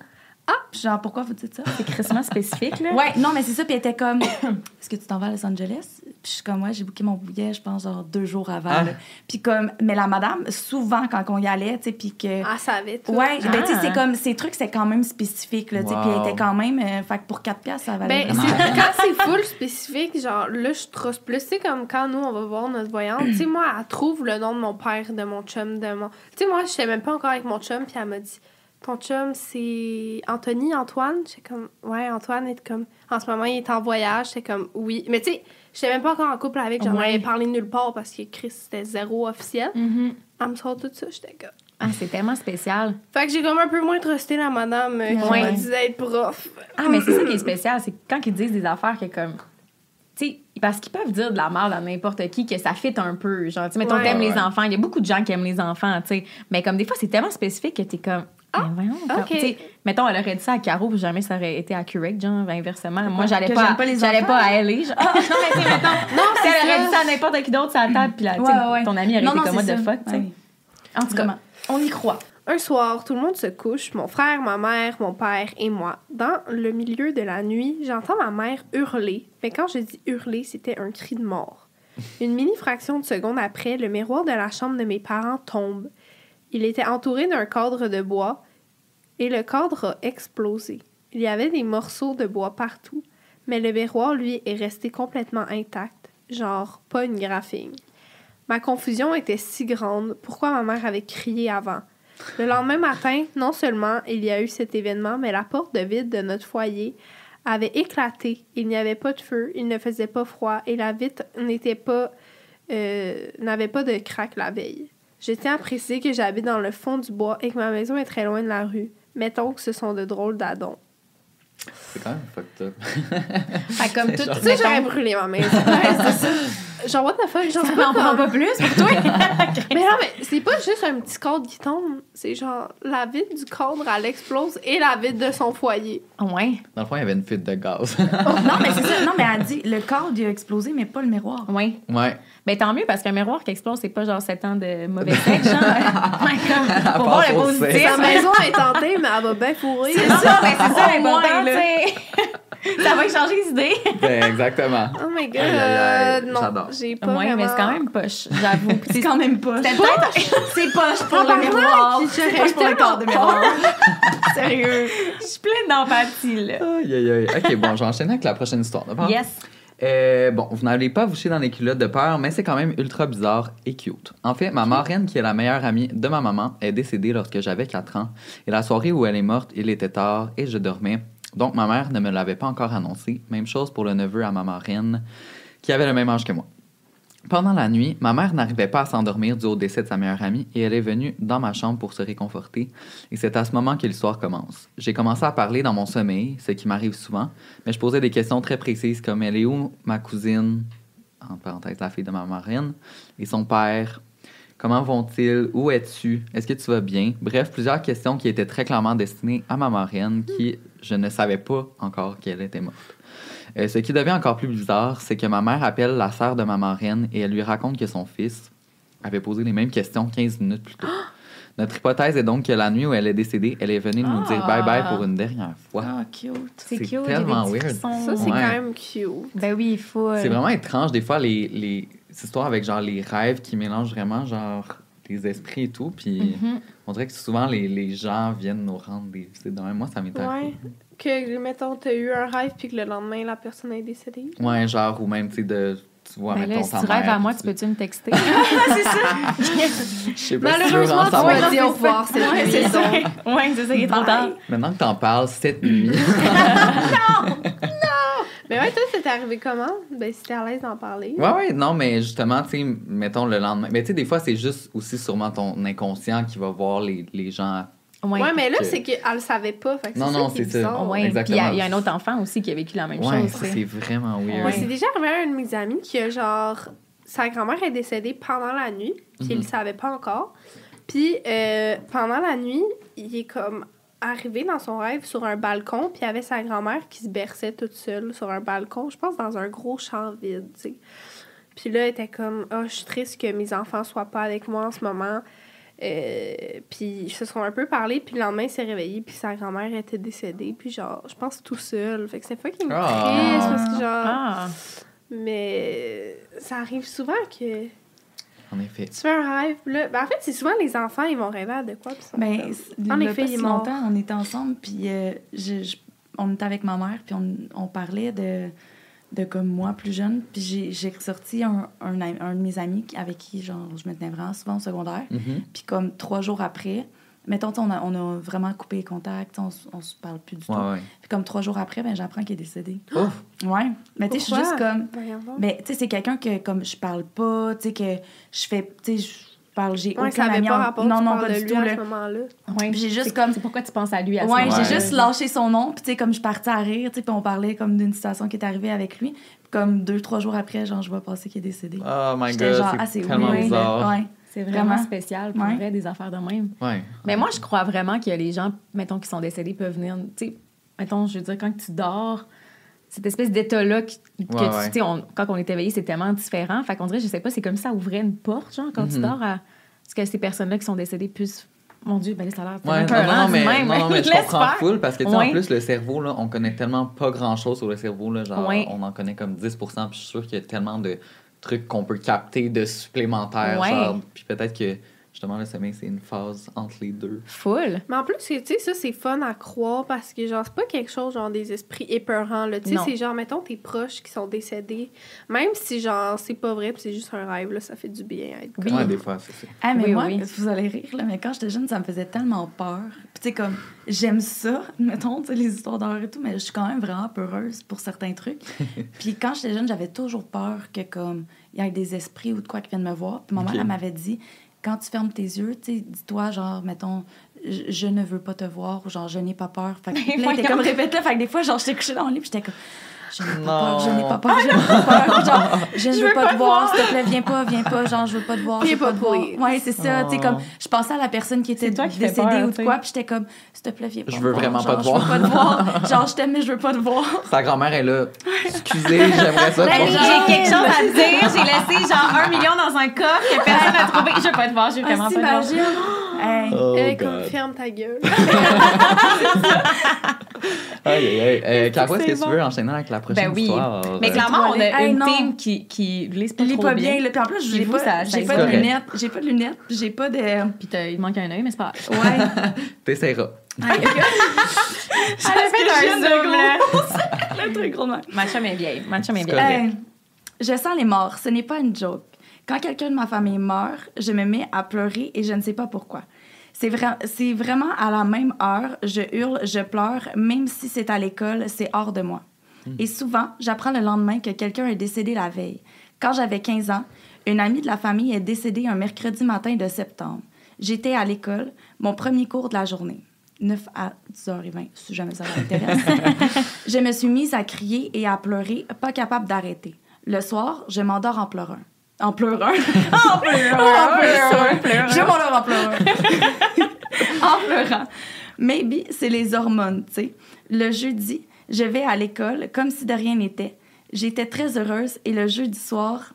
genre, pourquoi vous dites ça? C'est crissement spécifique, là. Ouais, non, mais c'est ça. Puis elle était comme, est-ce que tu t'en vas à Los Angeles? Puis je suis comme, ouais, j'ai booké mon billet, je pense, genre deux jours avant. Ah. Puis comme, mais la madame, souvent, quand on y allait, tu sais, puis que. Elle savait tout. Ouais, ben, tu sais, Ah. c'est comme, ces trucs, c'est quand même spécifique, là, tu sais. Puis elle était quand même, euh, fait que pour 4 piastres, ça valait Ben, c'est- quand c'est full spécifique, genre, là, je trosse plus. Tu sais, comme quand nous, on va voir notre voyante, tu sais, moi, elle trouve le nom de mon père, de mon chum, de mon. Tu sais, moi, je sais même pas encore avec mon chum, puis elle m'a dit, ton chum, c'est Anthony, Antoine? J'étais comme, ouais, Antoine est comme, en ce moment, il est en voyage. J'étais comme, oui. Mais tu sais, je sais même pas encore en couple avec, j'en Ouais. avais parlé nulle part parce que Chris, c'était zéro officiel. Mhm. Elle me sort tout ça, j'étais comme. Ah, c'est tellement spécial. Fait que j'ai comme un peu moins trusté la madame euh, qui Ouais. dit d'être prof. Ah, mais c'est ça qui est spécial, c'est que quand ils disent des affaires que comme. Tu sais, parce qu'ils peuvent dire de la merde à n'importe qui que ça fit un peu. Genre, tu sais, mettons, Ouais. t'aimes les enfants. Il y a beaucoup de gens qui aiment les enfants, tu sais. Mais comme des fois, c'est tellement spécifique que t'es comme. Ah, voyons. comme- ok. tu sais, mettons, elle aurait dit ça à Caro, puis jamais ça aurait été accurate, genre, inversement. Moi, j'allais pas, pas les j'allais pas à. Genre, Ah, non, mais mettons. Non, si elle aurait dit ça à n'importe qui d'autre sur la table, puis là, Ouais, ouais, ton ami aurait Non, été non, comme what the ça. fuck, tu sais. Ouais. En tout cas, on y croit. Un soir, tout le monde se couche, mon frère, ma mère, mon père et moi. Dans le milieu de la nuit, j'entends ma mère hurler. Mais quand je dis hurler, c'était un cri de mort. Une mini fraction de seconde après, le miroir de la chambre de mes parents tombe. Il était entouré d'un cadre de bois et le cadre a explosé. Il y avait des morceaux de bois partout, mais le miroir, lui, est resté complètement intact, genre pas une graphine. Ma confusion était si grande. Pourquoi ma mère avait crié avant? Le lendemain matin, non seulement il y a eu cet événement, mais la porte de vide de notre foyer avait éclaté. Il n'y avait pas de feu, il ne faisait pas froid et la vitre n'était pas euh, n'avait pas de craque la veille. Je tiens à préciser que j'habite dans le fond du bois et que ma maison est très loin de la rue. Mettons que ce sont de drôles d'adons. C'est quand même fucked up. Fait comme tout, genre- Tu sais, j'aurais brûlé ma maison. Ouais, c'est ça. Genre, what the fuck? J'en sais pas on prend comment- pas plus pour toi. Mais non, mais c'est pas juste un petit cadre qui tombe. C'est genre, la vitre du cadre, elle explose et la vitre de son foyer. ouais, Dans le fond, il y avait une fuite de gaz. non, mais c'est ça. Non, mais elle dit, le cadre, il a explosé, mais pas le miroir. ouais. ouais. Ben tant mieux parce qu'un miroir qui explose, c'est pas genre 7 ans de mauvais sexe, genre. Pour voir le positif. Sa maison est tentée, mais elle va bien fourrer. C'est ça, ben c'est ça l'important, là. tu sais. Ça va changer d'idée. Ben, exactement. Oh my god. Aïe, non, j'adore. j'ai pas Ouais, vraiment... mais c'est quand même poche, j'avoue. C'est quand même pas. C'était peut-être. C'est poche pour le miroir. je C'est poche pour le cadre de miroir. Sérieux. Je suis pleine d'empathie, là. Aïe, aïe, aïe. OK, bon, je vais enchaîner avec la prochaine histoire. d'accord? Yes. Euh, bon, vous n'allez pas vous chier dans les culottes de peur, mais c'est quand même ultra bizarre et cute. En fait, ma marraine, qui est la meilleure amie de ma maman, est décédée lorsque j'avais 4 ans. Et la soirée où elle est morte, il était tard et je dormais. Donc ma mère ne me l'avait pas encore annoncé. Même chose pour le neveu à ma marraine, qui avait le même âge que moi. Pendant la nuit, ma mère n'arrivait pas à s'endormir dû au décès de sa meilleure amie et elle est venue dans ma chambre pour se réconforter. Et c'est à ce moment que l'histoire commence. J'ai commencé à parler dans mon sommeil, ce qui m'arrive souvent, mais je posais des questions très précises comme elle est où ma cousine, en parenthèse la fille de ma marraine, et son père? Comment vont-ils? Où es-tu? Est-ce que tu vas bien? Bref, plusieurs questions qui étaient très clairement destinées à ma marraine, qui je ne savais pas encore qu'elle était morte. Euh, ce qui devient encore plus bizarre, c'est que ma mère appelle la sœur de ma marraine et elle lui raconte que son fils avait posé les mêmes questions 15 minutes plus tôt. Notre hypothèse est donc que la nuit où elle est décédée, elle est venue nous dire Ah. bye-bye pour une dernière fois. Ah, cute. C'est cute, tellement weird. Ça, c'est Ouais. quand même cute. Ben oui, il faut. C'est vraiment étrange, des fois, les, les histoires avec genre les rêves qui mélangent vraiment genre les esprits et tout. Puis Mhm. on dirait que souvent les, les gens viennent nous rendre des visites. Moi, ça m'est Ouais. arrivé. Que, mettons, t'as eu un rêve puis que le lendemain, la personne est décédée? Ouais, genre, ou même, tu sais, de. Tu vois, Ben mettons, là, si tu rêves mère, à moi, tu peux-tu me texter? Je sais pas si tu Malheureusement, m'as dit au revoir cette Ouais, nuit, c'est ça. Ouais, c'est ça, il est trop tard. Maintenant que t'en parles, cette nuit. Mais ouais, toi, c'était arrivé comment? Ben, si t'es à l'aise d'en parler. ouais, ouais, non, mais justement, tu sais, mettons le lendemain. Mais tu sais, des fois, c'est juste aussi sûrement ton inconscient qui va voir les, les gens. Ouais. Ouais, mais là, que- c'est qu'elle le savait pas. Fait que Non, c'est non, ça qui est c'est ça. bizarre. Ouais, puis Exactement. il y, a- il y a un autre enfant aussi qui a vécu la même Ouais, chose. c'est vraiment weird. Moi, c'est déjà arrivé à un de mes amis qui a genre. Sa grand-mère est décédée pendant la nuit, puis il Mhm. le savait pas encore. Puis euh, pendant la nuit, il est comme arrivé dans son rêve sur un balcon, puis il y avait sa grand-mère qui se berçait toute seule sur un balcon, je pense dans un gros champ vide, tu sais. Puis là, elle était comme Ah, je suis triste que mes enfants soient pas avec moi en ce moment. Euh, puis ils se sont un peu parlé, puis le lendemain, il s'est réveillé, puis sa grand-mère était décédée, puis genre, je pense tout seul. Fait que c'est fucking Ah. triste, parce que genre. Ah, Mais ça arrive souvent que En effet. tu fais un rêve. Là, ben en fait, c'est souvent les enfants, ils vont rêver à de quoi. Puis ça Ben, En effet, pas il est si mort. longtemps, on était ensemble, puis euh, je- je- on était avec ma mère, puis on, on parlait de, de comme moi plus jeune, puis j'ai- j'ai ressorti un, un, ami- un de mes amis avec qui genre, je me tenais vraiment souvent au secondaire, Mhm. puis comme trois jours après, mettons, on a, on a vraiment coupé les contacts, on, on se parle plus du tout. Ouais. Puis comme trois jours après, ben, j'apprends qu'il est décédé. Ouf. Ouais, mais tu sais, je suis juste comme... Mais tu sais, c'est quelqu'un que comme je parle pas, tu sais, que je fais... Tu sais, parle... J'ai Ouais, ça aucun avait ami pas en- rapport, Non, tu non, pas de du lui tout, à là. ouais. J'ai juste C'est- comme- C'est pourquoi tu penses à lui à ce Ouais, moment-là? j'ai juste lâché son nom, puis tu sais, comme je partais à rire, tu sais, puis on parlait comme d'une situation qui est arrivée avec lui. Puis comme deux, trois jours après, genre, je vois passer qu'il est décédé. Oh my god, genre, c'est ah, c'est. Ouais. C'est vraiment, Vraiment. spécial pour Ouais. vrai, des affaires de même. Ouais. Mais moi, je crois vraiment que les gens, mettons, qui sont décédés peuvent venir. Tu sais, mettons, je veux dire, quand tu dors, cette espèce d'état-là que, Ouais, tu sais, on- quand on est éveillé, c'est tellement différent. Fait qu'on dirait, je sais pas, c'est comme ça ouvrait une porte, genre, quand tu Mhm. dors, à ce que ces personnes-là qui sont décédées puissent. Mon Dieu, ben ça a l'air Ouais, non, non, mais, même. non, non, mais je comprends faire. full parce que, tu sais, Ouais. en plus, le cerveau, là, on connaît tellement pas grand-chose sur le cerveau, là, genre, on en connaît comme 10 puis je suis sûr qu'il y a tellement de trucs qu'on peut capter de supplémentaires, genre, puis peut-être que, justement, le sommeil, c'est une phase entre les deux. Full. Mais en plus, tu sais, ça, c'est fun à croire parce que, genre, c'est pas quelque chose, genre, des esprits épeurants, là. Tu sais, c'est genre, mettons, tes proches qui sont décédés. Même si, genre, c'est pas vrai puis c'est juste un rêve, là, ça fait du bien à être Oui. Ouais, des fois, c'est ça. Ah, mais Oui, moi, oui. vous allez rire, là, mais quand j'étais jeune, ça me faisait tellement peur. Puis, tu sais, comme, j'aime ça, mettons, tu sais, les histoires d'horreur et tout, mais je suis quand même vraiment peureuse pour certains trucs. Puis, quand j'étais jeune, j'avais toujours peur que, comme, il y ait des esprits ou de quoi qui viennent me voir. Puis, ma mère, elle m'avait dit, quand tu fermes tes yeux, tu dis-toi, genre, mettons, je, je ne veux pas te voir, ou genre, je n'ai pas peur. Fait que, là, était comme répète là. Fait que des fois, genre, j'étais couchée dans le lit, puis j'étais comme, je n'ai pas peur, je n'ai pas peur, je n'ai pas peur. Genre, je ne veux, pas, te voir, s'il te plaît, viens pas, viens pas, genre, je veux pas te voir, je Viens veux pas te voir. Ouais, c'est ça, tu sais, comme, je pensais à la personne qui était décédée ou de quoi, puis j'étais comme, s'il te plaît, viens pas Je veux vraiment pas te Je veux voir. pas te voir. Genre, je t'aime, mais je veux pas te voir. Sa grand-mère est là. Excusez, j'aimerais ça. Ben, j'ai quelque chose à te dire. J'ai laissé genre un million dans un coffre que personne n'a trouvé. Je veux pas te voir, je veux vraiment Ah, pas te voir. Hey. Oh, God. ferme ta gueule. Aïe, aïe, aïe. Euh, Caro, est-ce que tu veux enchaîner avec la prochaine Ben oui. histoire? Mais Euh, clairement, on a Hey, une non. team qui, qui lise pas trop pas bien. bien. Puis en plus, j'ai pas, j'ai pas de lunettes. J'ai pas de lunettes, puis j'ai pas de. Puis il manque un œil, mais c'est pas. Ouais. T'essaieras. Elle a fait un. Le truc gros. Ma chum est vieille. Ma chum est vieille. je sens les morts, ce n'est pas une joke. Quand quelqu'un de ma famille meurt, je me mets à pleurer et je ne sais pas pourquoi. C'est vra- c'est vraiment à la même heure, je hurle, je pleure, même si c'est à l'école, c'est hors de moi. Et souvent, j'apprends le lendemain que quelqu'un est décédé la veille. Quand j'avais 15 ans, une amie de la famille est décédée un mercredi matin de septembre. J'étais à l'école, mon premier cours de la journée. 9 à 10h20, si jamais ça vous intéresse. je me suis mise à crier et à pleurer, pas capable d'arrêter. Le soir, je m'endors en pleurant. En pleurant. en pleurant. en pleurant. Je mon en pleurant. en pleurant. Maybe, c'est les hormones, tu sais. Le jeudi, je vais à l'école comme si de rien n'était. J'étais très heureuse et le jeudi soir,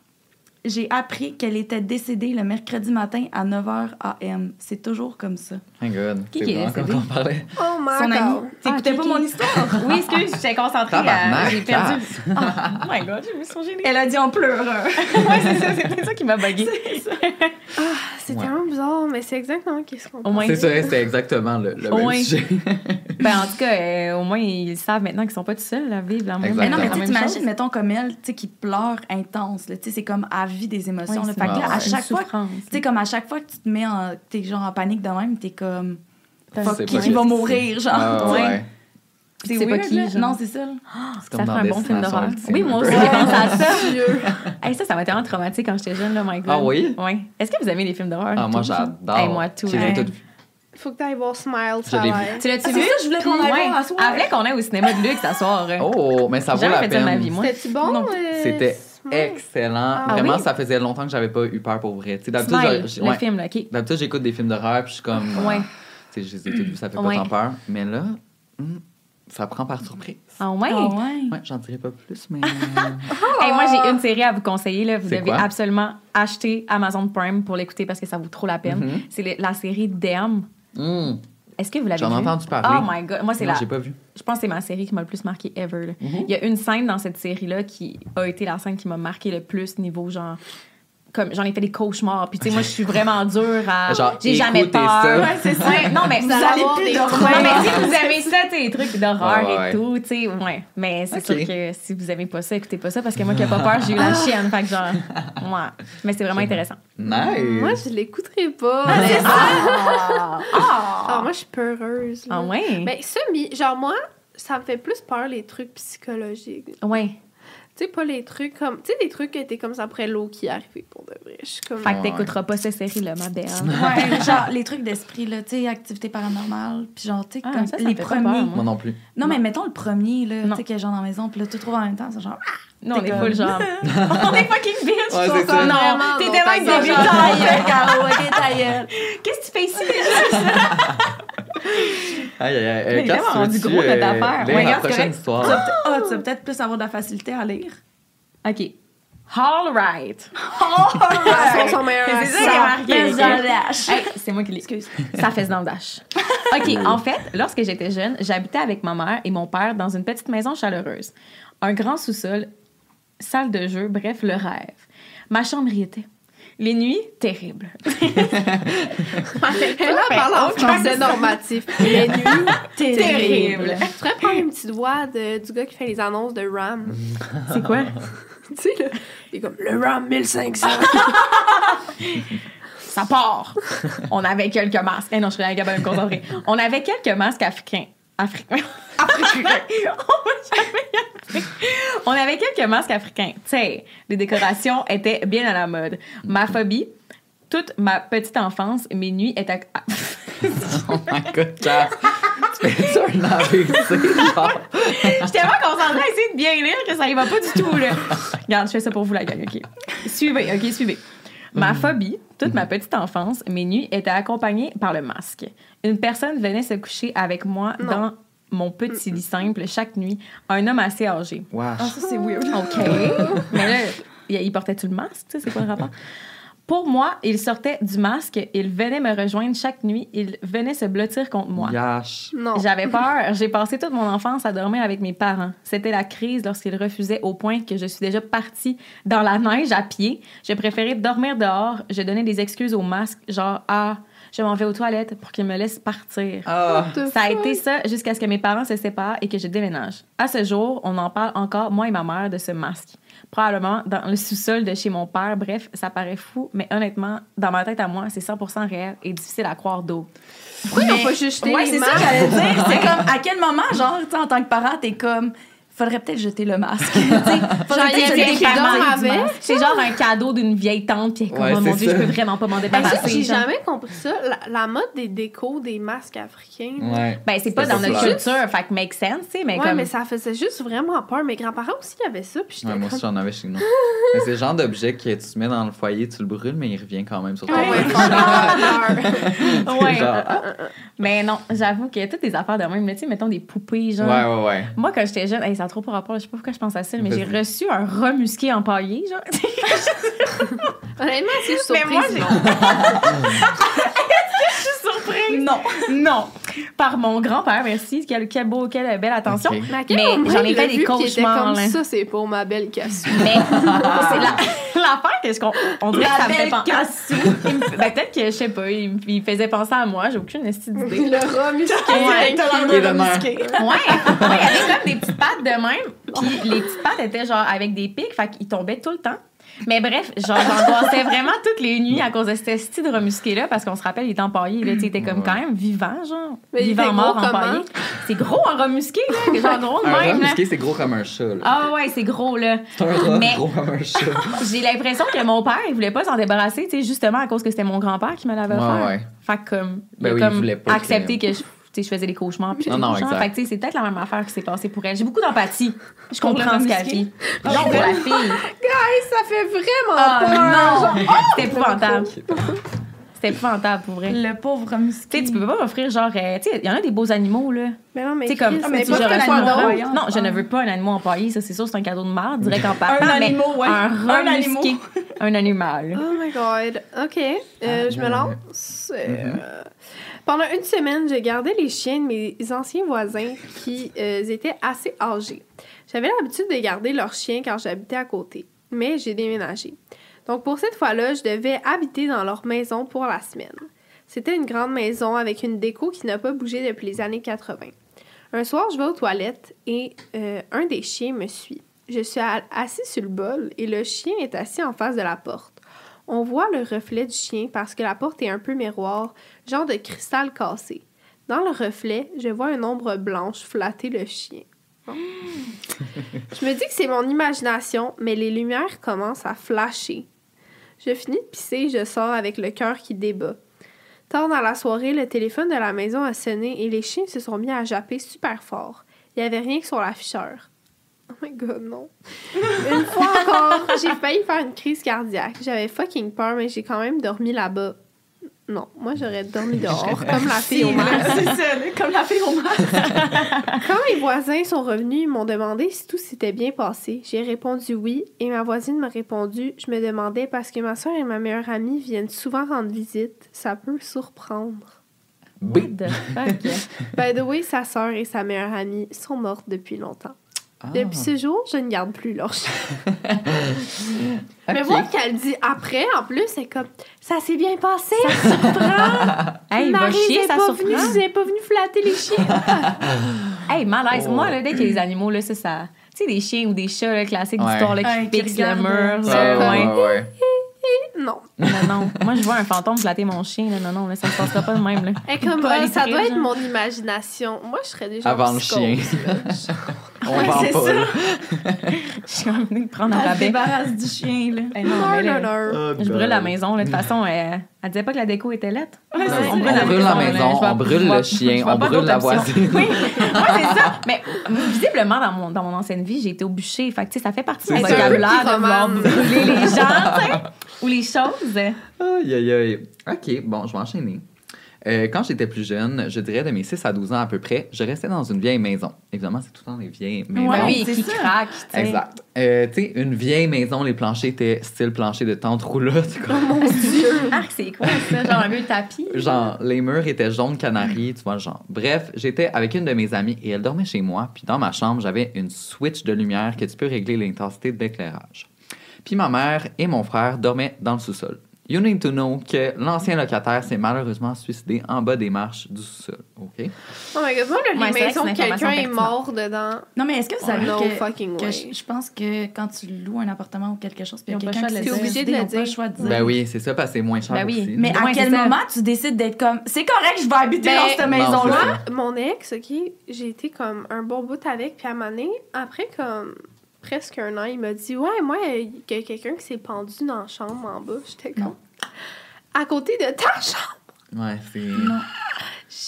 j'ai appris qu'elle était décédée le mercredi matin à 9h AM. C'est toujours comme ça. My God. Qui qui est décédé? on parlait. Oh my Son god. ami. T'écoutais Ah, pas mon histoire? Oui, excuse, j'étais concentrée. à- Tabarnak, J'ai perdu. Oh my god, j'ai mis son génie. Elle a dit en pleurant. Ouais, c'est ça, c'est ça qui m'a bugué. C'est Ouais. tellement bizarre, mais c'est exactement qu'est-ce qu'on moins, C'est ça, c'était exactement le, le même sujet. ben, en tout cas, euh, au moins, ils savent maintenant qu'ils sont pas tout seuls à vivre la même, Exactement. Mais non, mais tu t'imagines, mettons, comme elle, tu sais, qui pleure intense, là. Tu sais, c'est comme à vie des émotions, là. c'est Fait que là, à chaque fois, tu sais, comme à chaque fois que tu te mets en, t'es genre en panique de même, t'es comme, C'est fuck, qui, va mourir, genre. Ah, Ouais. C'est pas weird, qui, genre? Non, c'est ça, Ça comme fait un bon film d'horreur. Oui, moi aussi, j'ai pensé à ça. Hey, ça, ça m'a tellement traumatisé quand j'étais jeune, là, my God. Ah oui? Oui. Est-ce que vous aimez les films d'horreur? Ah, moi, Tout? j'adore. Hey, moi, tout. Je les ai Ouais. toutes vues. Faut que t'ailles voir Smile, Je ça vu. Tu l'as-tu Ah, vu? ça, je voulais qu'on aille voir à soir. Elle voulait qu'on aille au cinéma de luxe à soir. Oh, mais ça vaut la peine. vie, moi. C'était-tu bon? Euh, C'était Smile? excellent. Ah Vraiment, oui? ça faisait longtemps que j'avais pas eu peur pour vrai. Tu sais, D'habitude, j'ai- ouais. film, là, OK. D'habitude, j'écoute des films d'horreur, puis je suis comme. Ouais. Tu sais, je les ai toutes vues, ça fait Ouais. pas tant peur. Mais là, hum, ça prend par surprise. Ah ouais? Ah ouais. Ouais, j'en dirai pas plus, mais. Hey, moi, j'ai une série à vous conseiller. Là. Vous devez quoi? absolument acheter Amazon Prime pour l'écouter parce que ça vaut trop la peine. Mhm. C'est la série Them. Hum, Est-ce que vous l'avez J'en ai vu? entendu parler. Oh my God. Moi, c'est la... j'ai pas vu. Je pense que c'est ma série qui m'a le plus marqué ever. Mhm. Il y a une scène dans cette série-là qui a été la scène qui m'a marqué le plus niveau genre comme j'en ai fait des cauchemars puis tu sais moi je suis vraiment dure à Genre, j'ai jamais peur ça. Ouais, c'est ça Ouais, non mais Vous allez avoir plus des dormir. non, mais si vous aimez ça, tu sais, les trucs d'horreur ouais. et tout, tu sais, ouais. Mais c'est sûr que si vous aimez pas ça, écoutez pas ça parce que moi qui ai pas peur, j'ai eu la chienne. Fait que genre, ouais. Mais c'est vraiment intéressant. Nice. Moi, je l'écouterai pas. Ah! Ah, moi, je suis peureuse. là. Ah ouais? Mais semi, genre moi, ça me fait plus peur les trucs psychologiques. Ouais. Tu sais, pas les trucs comme. Tu sais, des trucs qui étaient comme ça après l'eau qui est arrivé pour de vrai. Je suis comme. Fait que t'écouteras pas cette série-là, ma belle. Ouais, genre les trucs d'esprit, là, tu sais, activité paranormale, puis genre, tu sais, Ah, comme ça, les fait pas premiers. peur, moi. Moi non plus. non, mais mettons le premier, là, tu sais, que genre dans la maison, puis là, tout trouve en même temps, c'est genre, ah, Non, on T'es est comme- full genre. on est fucking bitch. Ouais, je c'est trouve ça. Non, t'es tellement débutante. ta gueule, Caro, ok, ta. Qu'est-ce que tu fais ici? Aïe, aïe, aïe. Mais Cass, vraiment rendu gros, notre euh, affaire. Ouais, regarde, prochaine correct. Tu vas histoire. peut-être- ah, tu vas peut-être plus avoir de la facilité à lire. OK. All right. Son meilleur C'est ça dash. Hey, c'est moi qui l'ai. Excuse. Ça fesse dans le dash. OK, en fait, lorsque j'étais jeune, j'habitais avec ma mère et mon père dans une petite maison chaleureuse. Un grand sous-sol, salle de jeu, bref, le rêve. Ma chambre y était. Les nuits, terribles. Elle a parlé en français normatif. Les nuits, terribles. Tu pourrais prendre une petite voix de- du gars qui fait les annonces de RAM. C'est quoi? tu sais, là. Il est comme le RAM 1500. Ça part. On avait quelques masques. Eh non, je serais incapable de me concentrer. On avait quelques masques africains. Africains. Africains. On avait quelques masques africains. Tu sais, les décorations étaient bien à la mode. Ma phobie, toute ma petite enfance, mes nuits étaient. Oh my god. Tu fais ça un AVC, genre. J'étais tellement concentrée à essayer de bien lire que ça y va pas du tout, là. Regarde, je fais ça pour vous, la gang, OK? Suivez, OK, suivez. Ma phobie, toute ma petite enfance, mes nuits étaient accompagnées par le masque. Une personne venait se coucher avec moi Non. dans mon petit lit simple chaque nuit, un homme assez âgé. Wesh. Ah, ça, c'est weird. OK. Mais là, il portait-tu le masque? Tu sais, c'est quoi le rapport? Pour moi, il sortait du masque, il venait me rejoindre chaque nuit, il venait se blottir contre moi. Yash. Non. J'avais peur. J'ai passé toute mon enfance à dormir avec mes parents. C'était la crise lorsqu'ils refusaient au point que je suis déjà partie dans la neige à pied. Je préférais dormir dehors. Je donnais des excuses au masque, genre ah, je m'en vais aux toilettes pour qu'ils me laissent partir. Ah. Ça a été ça jusqu'à ce que mes parents se séparent et que je déménage. À ce jour, on en parle encore, moi et ma mère, de ce masque. Probablement dans le sous-sol de chez mon père. Bref, ça paraît fou, mais honnêtement, dans ma tête à moi, c'est 100% réel et difficile à croire d'eau. Pourquoi ils n'ont pas juste jeté Ouais, les c'est ça que j'allais dire. C'est comme, à quel moment, genre, en tant que parent, t'es comme, faudrait peut-être jeter le masque. Tu sais, faudrait peut-être jeter le masque. C'est genre un cadeau d'une vieille tante, puis comme, Ouais, oh mon Dieu, ça. je peux vraiment pas m'en Ben, débarrasser. j'ai genre. jamais compris ça. La, la mode des décos des masques africains. Ouais. Ben, c'est pas dans notre culture, fait que make sense, tu sais, mais ouais, comme. mais ça faisait juste vraiment peur. Mes grands-parents aussi avaient ça. Puis j'étais Ouais, moi aussi, j'en avais chez nous. Mais c'est le genre d'objet que tu mets dans le foyer, tu le brûles, mais il revient quand même sur ton Ouais. Ouais. Genre, ah. Mais non, j'avoue qu'il y a toutes des affaires de même. Mais tu sais, mettons des poupées, genre. Ouais, ouais, ouais. Moi, quand j'étais jeune, ça trop pas rapport, je sais pas pourquoi je pense à ça, mais j'ai reçu un rat musqué empaillé, genre. Honnêtement, c'est juste Mais moi, surprise. j'ai- surprise? Non. Non. Par mon grand-père, merci. Quel, quel beau, quelle belle attention. Mais j'en ai fait l'a des cauchemars, comme là. ça, c'est pour ma belle cassue. Mais c'est la- l'affaire que je con- on dirait que ça me fait belle me- Ben, peut-être que, je sais pas, il, faisait penser à moi, j'ai aucune d'idée. le rat musqué. Ouais. mer. Ouais, ouais, il y avait comme des petites pattes de même. Puis les petites pattes étaient genre avec des pics, fait qu'ils tombaient tout le temps. Mais bref, genre, j'angoissais vraiment toutes les nuits à cause de cet esti de remusqué-là, parce qu'on se rappelle, il était empaillé, là, il était comme Ouais. quand même vivant, genre. Mais il vivant, mort, empaillé. C'est gros un remusqué, là, genre gros de Un même, là. musqué, c'est gros comme un chat. là. Ah ouais, c'est gros, là. C'est un rat Mais- gros comme un chat. J'ai l'impression que mon père, il voulait pas s'en débarrasser, tu sais, justement à cause que c'était mon grand-père qui me l'avait Ouais, offert. ouais. Fait que comme, Ben il oui, il comme voulait pas accepté que je, tu sais, je faisais des cauchemars. Puis Non, non, exact. Fait que tu sais, c'est peut-être la même affaire qui s'est passée pour elle. J'ai beaucoup d'empathie. Je comprends ce qu'elle vit. Non, pour la fille. Hey, ça fait vraiment Ah peur. non! C'était épouvantable. C'était épouvantable pour vrai. Le pauvre Tu musqué. sais, tu peux pas m'offrir genre. euh, tu sais, il y en a des beaux animaux, là. Mais non, mais Tu sais, comme. Ah, mais tu pas un animal. Non, je ne veux pas un animal empaillé. Ça, c'est sûr, c'est un cadeau de merde, direct en partant. Un animal, ouais. Un Un animal. Un animal. Oh my god. OK. Euh, je me lance. Euh, Mhm. Pendant une semaine, j'ai gardé les chiens de mes anciens voisins qui euh, étaient assez âgés. J'avais l'habitude de garder leurs chiens quand j'habitais à côté, mais j'ai déménagé. Donc pour cette fois-là, je devais habiter dans leur maison pour la semaine. C'était une grande maison avec une déco qui n'a pas bougé depuis les années 80. Un soir, je vais aux toilettes et euh, un des chiens me suit. Je suis assis sur le bol et le chien est assis en face de la porte. On voit le reflet du chien parce que la porte est un peu miroir, genre de cristal cassé. Dans le reflet, je vois une ombre blanche flatter le chien. Je me dis que c'est mon imagination, mais les lumières commencent à flasher. Je finis de pisser, je sors avec le cœur qui débat. Tard dans la soirée, le téléphone de la maison a sonné et les chiens se sont mis à japper super fort. Il n'y avait rien que sur l'afficheur. Oh my god, non. Une fois encore, j'ai failli faire une crise cardiaque. J'avais fucking peur, mais j'ai quand même dormi là-bas. Non, moi j'aurais dormi dehors, comme la fille au mar. C'est ça, là, comme la fille au. Quand mes voisins sont revenus, ils m'ont demandé si tout s'était bien passé. J'ai répondu oui et ma voisine m'a répondu je me demandais parce que ma soeur et ma meilleure amie viennent souvent rendre visite. Ça peut surprendre. What B. the fuck? By the way, sa soeur et sa meilleure amie sont mortes depuis longtemps. Ah. Depuis ce jour, je ne garde plus leur chien. Mais Ok. moi, qu'elle dit après, en plus, c'est comme ça s'est bien passé. Hey, va Marie chier, n'est ça pas venue, surprend. n'est pas venue flatter les chiens. Hey, malaise. Oh. Moi, là, dès qu'il y a des animaux, là, ça, ça. Tu sais, des chiens ou des chats, là, classiques Ouais. d'histoire, là, qui Ouais, qui fixent le mur, là, Ouais, ouais. Ouais, ouais. non. Non, non. Moi, je vois un fantôme flatter mon chien, là. Non, non, là, ça se passera pas de même, là. Et comme ah, ça doit être mon imagination. Moi, je serais déjà Avant le chien. là. On vend c'est pas. Je suis venue de prendre un rabais. débarrasse du chien, là. Non, Non, là, non, non. Oh, Je brûle la God. maison, là. De toute façon, elle, elle disait pas que la déco était lettre. Ouais, on brûle la On brûle la maison, on brûle le chien, on brûle la voisine. Oui, ouais, c'est ça. Mais visiblement, dans mon, dans mon ancienne vie, j'ai été au bûcher. Fait que, tu sais, ça fait partie de mon vocabulaire de vouloir brûler les gens, ou les choses. Aïe, aïe, aïe. OK, bon, je vais enchaîner. Euh, quand j'étais plus jeune, je dirais de mes 6 à 12 ans à peu près, je restais dans une vieille maison. Évidemment, c'est tout le temps des vieilles maisons. Ouais, oui, c'est qui ça. craque, tu sais. Exact. Euh, tu sais, une vieille maison, les planchers étaient style plancher de tante roulotte. quoi. Mon Dieu. Ah, c'est quoi ça? Genre un vieux tapis? Genre, les murs étaient jaune canari, tu vois, genre. Bref, j'étais avec une de mes amies et elle dormait chez moi. Puis dans ma chambre, j'avais une switch de lumière que tu peux régler l'intensité d'éclairage. Puis ma mère et mon frère dormaient dans le sous-sol. You need to know que l'ancien locataire s'est malheureusement suicidé en bas des marches du sous-sol. OK? Oh my god, moi, les Ouais, vrai que quelqu'un est mort dedans. Non, mais est-ce que vous savez no que, je, je pense que quand tu loues un appartement ou quelque chose, puis il y a quelqu'un le qui choix de le dire. choix de dire. Ben oui, c'est ça, parce que c'est moins cher Ben oui. aussi. Mais à quel moment tu décides d'être comme c'est correct, je vais habiter Ben, dans cette maison-là? mon ex, OK, j'ai été comme un bon bout avec, puis à un moment donné, après comme presque un an, il m'a dit Ouais, moi, il y a quelqu'un qui s'est pendu dans la chambre en bas. J'étais comme. À côté de ta chambre. Ouais, c'est.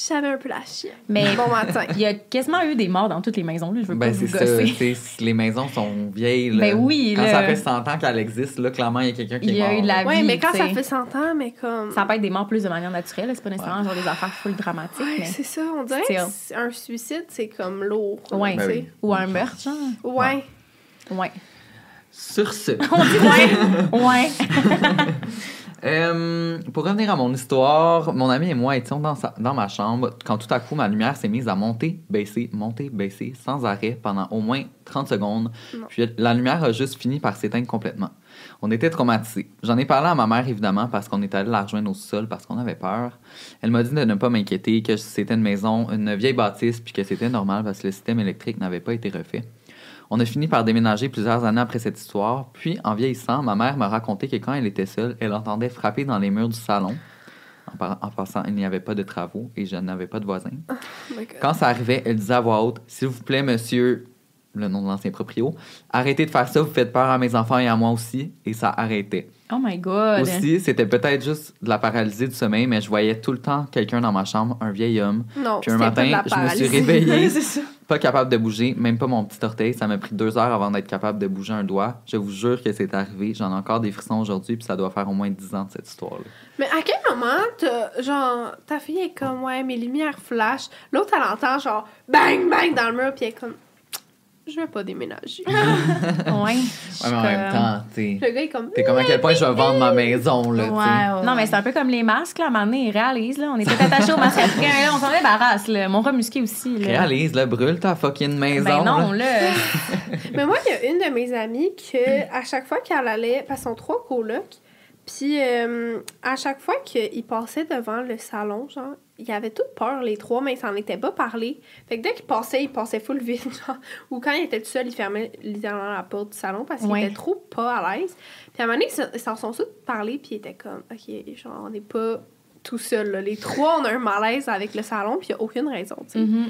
J'avais un peu la chienne. Mais Bon matin. il y a quasiment eu des morts dans toutes les maisons. Là. Je veux Ben, pas vous ça. gosser. sais, Les maisons sont vieilles. Là. Ben oui, Quand là. ça fait 100 ans qu'elle existe, là, clairement, il y a quelqu'un qui Il est y a mort. eu de la Ouais, vie, mais quand ça fait 100 ans, mais comme. Ça peut être des morts plus de manière naturelle. C'est pas nécessairement genre des affaires full dramatiques. Ouais, mais... c'est ça. On dirait que un suicide, c'est comme lourd. Ouais. tu Ben sais. oui. Ou un meurtre, genre. Ouais. Ouais. Sur ce. On dit ouais. ouais. Euh, pour revenir à mon histoire, mon ami et moi étions dans, sa- dans ma chambre quand tout à coup ma lumière s'est mise à monter, baisser, monter, baisser sans arrêt pendant au moins 30 secondes. Non. Puis la lumière a juste fini par s'éteindre complètement. On était traumatisés. J'en ai parlé à ma mère évidemment parce qu'on est allé la rejoindre au sol parce qu'on avait peur. Elle m'a dit de ne pas m'inquiéter, que c'était une maison, une vieille bâtisse, puis que c'était normal parce que le système électrique n'avait pas été refait. On a fini par déménager plusieurs années après cette histoire, puis en vieillissant, ma mère m'a raconté que quand elle était seule, elle entendait frapper dans les murs du salon. En, passant, il n'y avait pas de travaux et je n'avais pas de voisins. Oh. Quand ça arrivait, elle disait à voix haute S'il vous plaît, monsieur, le nom de l'ancien proprio, arrêtez de faire ça, vous faites peur à mes enfants et à moi aussi. Et ça arrêtait. Oh my God. Aussi, c'était peut-être juste de la paralysie du sommeil, mais je voyais tout le temps quelqu'un dans ma chambre, un vieil homme. Non, Puis un c'était pas de matin, la je me suis réveillée, pas capable de bouger, même pas mon petit orteil. Ça m'a pris deux heures avant d'être capable de bouger un doigt. Je vous jure que c'est arrivé. J'en ai encore des frissons aujourd'hui, puis ça doit faire au moins dix ans de cette histoire-là. Mais à quel moment, genre, ta fille est comme, ouais, mes lumières flash. L'autre, elle entend, genre, bang, bang dans le mur, puis elle est comme, je vais pas déménager. Ouais. Ouais, mais en même temps, t'sais, Le gars est comme, t'es comme à quel point je vais vendre ma maison, là, Ouais, t'sais. ouais, Non, mais c'est un peu comme les masques, là. À un moment donné, ils réalisent, là. On était attachés aux masques africains, là. On s'en débarrasse, là. Mon rat musqué aussi, là. Réalise, là, brûle ta fucking maison. Ben non, là. là. Mais moi, il y a une de mes amies que, à chaque fois qu'elle allait, parce qu'ils sont trois colocs, puis euh, à chaque fois qu'ils passaient devant le salon, genre, ils avaient toute peur, les trois, mais ils s'en étaient pas parlé. Fait que dès qu'ils passaient, ils passaient full genre. Ou quand ils étaient tout seuls, ils fermaient littéralement la porte du salon parce qu'ils Ouais. étaient trop pas à l'aise. Puis à un moment donné, ils se- ils s'en sont tous parlé, puis ils étaient comme, OK, genre, on n'est pas tout seuls, là. Les trois, on a un malaise avec le salon, puis il n'y a aucune raison, tu sais. Mhm.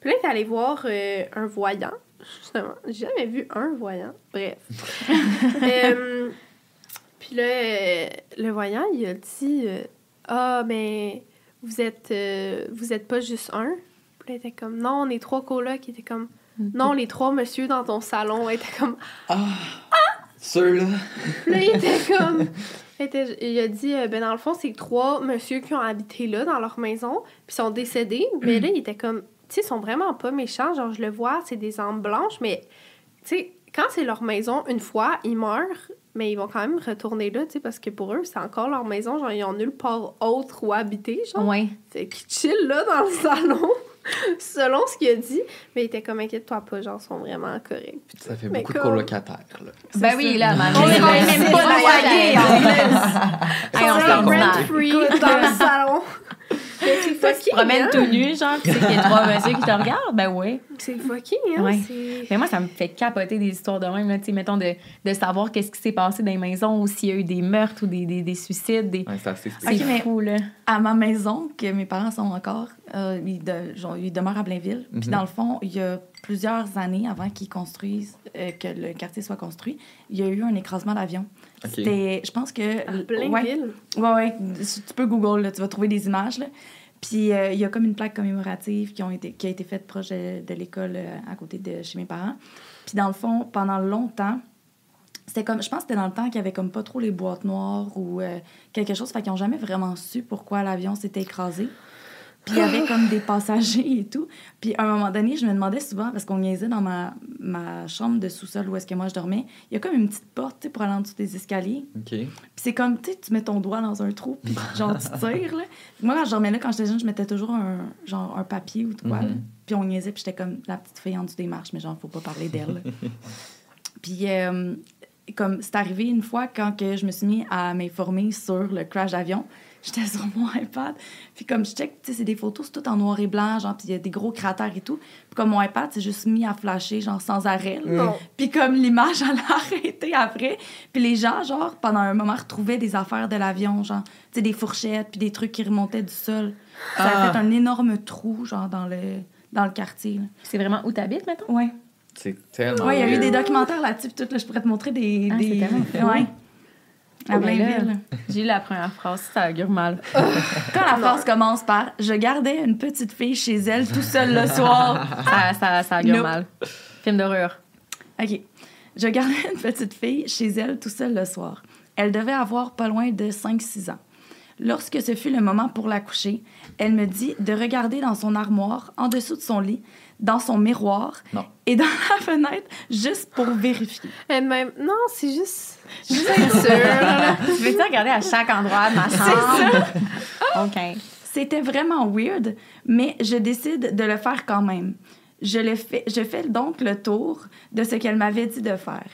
Puis là, t'es allé voir euh, un voyant. Justement, j'ai jamais vu un voyant. Bref. Euh, puis là, euh, le voyant, il a dit euh, Ah, mais vous êtes, euh, vous êtes pas juste un. Puis là, il était comme Non, on est trois colocs. Il était comme Non, les trois monsieur dans ton salon. Il était comme Ceux-là. Puis là, il était comme. était- il a dit, euh, ben dans le fond, c'est trois monsieur qui ont habité là, dans leur maison, puis sont décédés. Mais là, il était comme, tu sais, ils sont vraiment pas méchants. Genre, je le vois, c'est des âmes blanches, mais, tu sais, quand c'est leur maison, une fois, ils meurent, mais ils vont quand même retourner là, tu sais, parce que pour eux, c'est encore leur maison. Genre, ils ont nulle part autre où habiter, genre. Ouais. Fait qu'ils chillent là dans le salon, selon ce qu'il a dit. Mais il était comme, inquiète-toi pas, genre, ils sont vraiment corrects. Puis Ça fait Mais beaucoup de colocataires, là. Ben oui, là, man. On est c'est même même pas loyer, loyer, en Hey, on sont se compte. rent-free dans le salon. C'est Tu te fucking, promènes hein? tout nu, genre, tu sais qu'il y a trois messieurs qui te regardent, ben oui. C'est fucking, hein? Ouais. C'est... Mais moi, ça me fait capoter des histoires de même, là, tu sais, mettons, de, de savoir qu'est-ce qui s'est passé dans les maisons, ou s'il y a eu des meurtres ou des, des, des suicides. Des... Ouais, c'est assez mais- fou, là. à ma maison, que mes parents sont encore, euh, ils, de- genre, ils demeurent à Blainville. Puis Mhm. dans le fond, il y a plusieurs années avant qu'ils construisent, euh, que le quartier soit construit, il y a eu un écrasement d'avion. C'était, je pense que... À ouais, Blainville. Ouais, ouais. Tu peux Google, là, tu vas trouver des images. Là. Puis euh, il y a comme une plaque commémorative qui, ont été, qui a été faite proche de, de l'école euh, à côté de chez mes parents. Puis dans le fond, pendant longtemps, c'était comme, je pense que c'était dans le temps qu'il y avait comme pas trop les boîtes noires ou euh, quelque chose. Fait qu'ils n'ont jamais vraiment su pourquoi l'avion s'était écrasé. Puis il y avait comme des passagers et tout. Puis à un moment donné, je me demandais souvent, parce qu'on niaisait dans ma, ma chambre de sous-sol où est-ce que moi je dormais, il y a comme une petite porte pour aller en dessous des escaliers. OK. Puis c'est comme, tu sais, tu mets ton doigt dans un trou, puis genre, tu tires, là. Moi, quand je dormais là, quand j'étais jeune, je mettais toujours un, genre, un papier ou quoi. Mhm. Puis on niaisait, puis j'étais comme la petite fille en dessous des marches, mais genre, faut pas parler d'elle. puis euh, comme c'est arrivé une fois quand que je me suis mis à m'informer sur le crash d'avion. J'étais sur mon iPad. Puis comme je check, tu sais, c'est des photos, c'est tout en noir et blanc, genre, puis il y a des gros cratères et tout. Puis comme mon iPad, c'est juste mis à flasher, genre, sans arrêt. Puis comme l'image, elle a arrêté après. Puis les gens, genre, pendant un moment, retrouvaient des affaires de l'avion, genre, tu sais, des fourchettes, puis des trucs qui remontaient du sol. Ça a Ah. fait un énorme trou, genre, dans le, dans le quartier. C'est vraiment où t'habites, mettons? Ouais. C'est tellement. Ouais, il y a eu des documentaires là-dessus, tout, là, je pourrais te montrer des. Ah, des... c'est tellement fou. Ouais. J'ai eu la première phrase, ça augure mal. Quand la phrase commence par Je gardais une petite fille chez elle tout seule le soir. ça, ça, ça augure Nope. mal. Film d'horreur. OK. Je gardais une petite fille chez elle tout seule le soir. Elle devait avoir pas loin de 5-6 ans. Lorsque ce fut le moment pour la coucher, elle me dit de regarder dans son armoire, en dessous de son lit, dans son miroir Non. et dans la fenêtre, juste pour vérifier. Elle-même, non, c'est juste. Juste être sûre. là. Tu veux-tu regarder à chaque endroit de ma chambre? OK. C'était vraiment weird, mais je décide de le faire quand même. Je, le fais, je fais donc le tour de ce qu'elle m'avait dit de faire.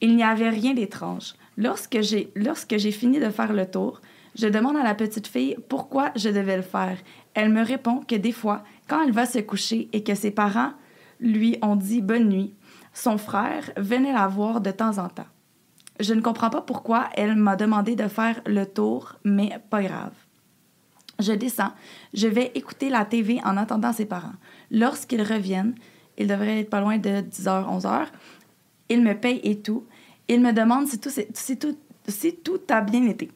Il n'y avait rien d'étrange. Lorsque j'ai, lorsque j'ai fini de faire le tour, je demande à la petite fille pourquoi je devais le faire. Elle me répond que des fois, quand elle va se coucher et que ses parents lui ont dit bonne nuit, son frère venait la voir de temps en temps. Je ne comprends pas pourquoi elle m'a demandé de faire le tour, mais pas grave. Je descends. Je vais écouter la TV en attendant ses parents. Lorsqu'ils reviennent, ils devraient être pas loin de 10h, 11h. Ils me payent et tout. Ils me demandent si tout, si tout, si tout a bien été.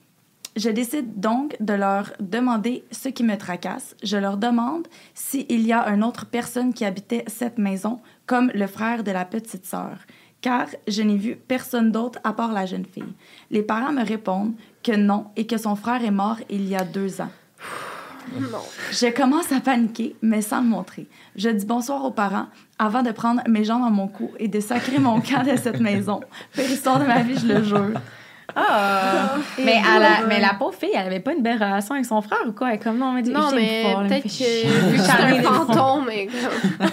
Je décide donc de leur demander ce qui me tracasse. Je leur demande s'il y a une autre personne qui habitait cette maison, comme le frère de la petite sœur, car je n'ai vu personne d'autre à part la jeune fille. Les parents me répondent que non et que son frère est mort il y a deux ans. Non. Je commence à paniquer, mais sans le montrer. Je dis bonsoir aux parents avant de prendre mes jambes dans mon cou et de sacrer mon camp de cette maison. Pire histoire de ma vie, je le jure. Ah! mais, la, mais la pauvre fille, elle avait pas une belle relation avec son frère ou quoi? Elle est comme non, mais Non, je mais l'aime fort, là, peut-être me que c'est un fantôme, mais comme.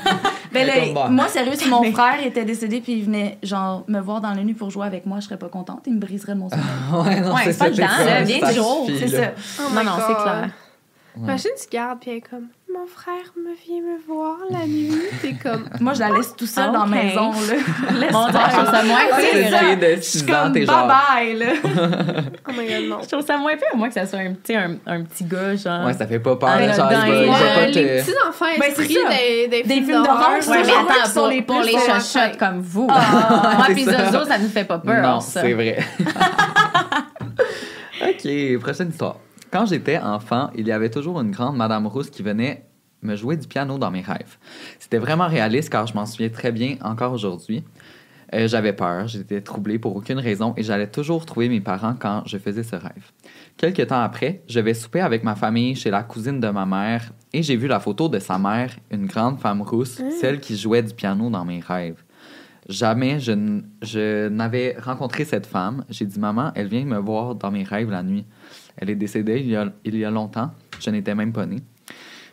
Ben bah. moi, sérieux, si mon frère était décédé puis il venait genre me voir dans la nuit pour jouer avec moi, je serais pas contente. Il me briserait mon sommeil. Ouais, non, Ouais, c'est pas ça, là, viens ça du jour, suffit, C'est ça. Oh Non, my non, c'est clair. Imagine, tu gardes, puis elle est comme, mon frère me vient me voir la nuit. T'es comme, Moi, je la laisse tout seul Ah, dans la maison. Là. Laisse Mon faire. je trouve ça moins fille de Je 6 suis ans, t'es genre. bye-bye, là. oh my god, non. Je trouve ça moins pire, moi, que ça soit un, sais, un, un petit gars, genre. Ouais, ça fait pas peur. Ah, genre, il va- dingue. il va Ouais, pas les petits enfants Ben, c'est esprits ça. des, des, Des films films d'horreur, Ouais, mais attends, sont pour, les pour les chochottes comme vous. Ah, Moi, c'est puis ça. Zozo, ça nous fait pas peur. Non, c'est vrai. OK, prochaine histoire. Quand j'étais enfant, il y avait toujours une grande Madame Rousse qui venait me jouer du piano dans mes rêves. C'était vraiment réaliste car je m'en souviens très bien encore aujourd'hui. Euh, j'avais peur, j'étais troublée pour aucune raison et j'allais toujours trouver mes parents quand je faisais ce rêve. Quelques temps après, je vais souper avec ma famille chez la cousine de ma mère et j'ai vu la photo de sa mère, une grande femme rousse, celle qui jouait du piano dans mes rêves. Jamais je n'avais rencontré cette femme. J'ai dit, maman, elle vient me voir dans mes rêves la nuit. Elle est décédée il y a, il y a longtemps. Je n'étais même pas née.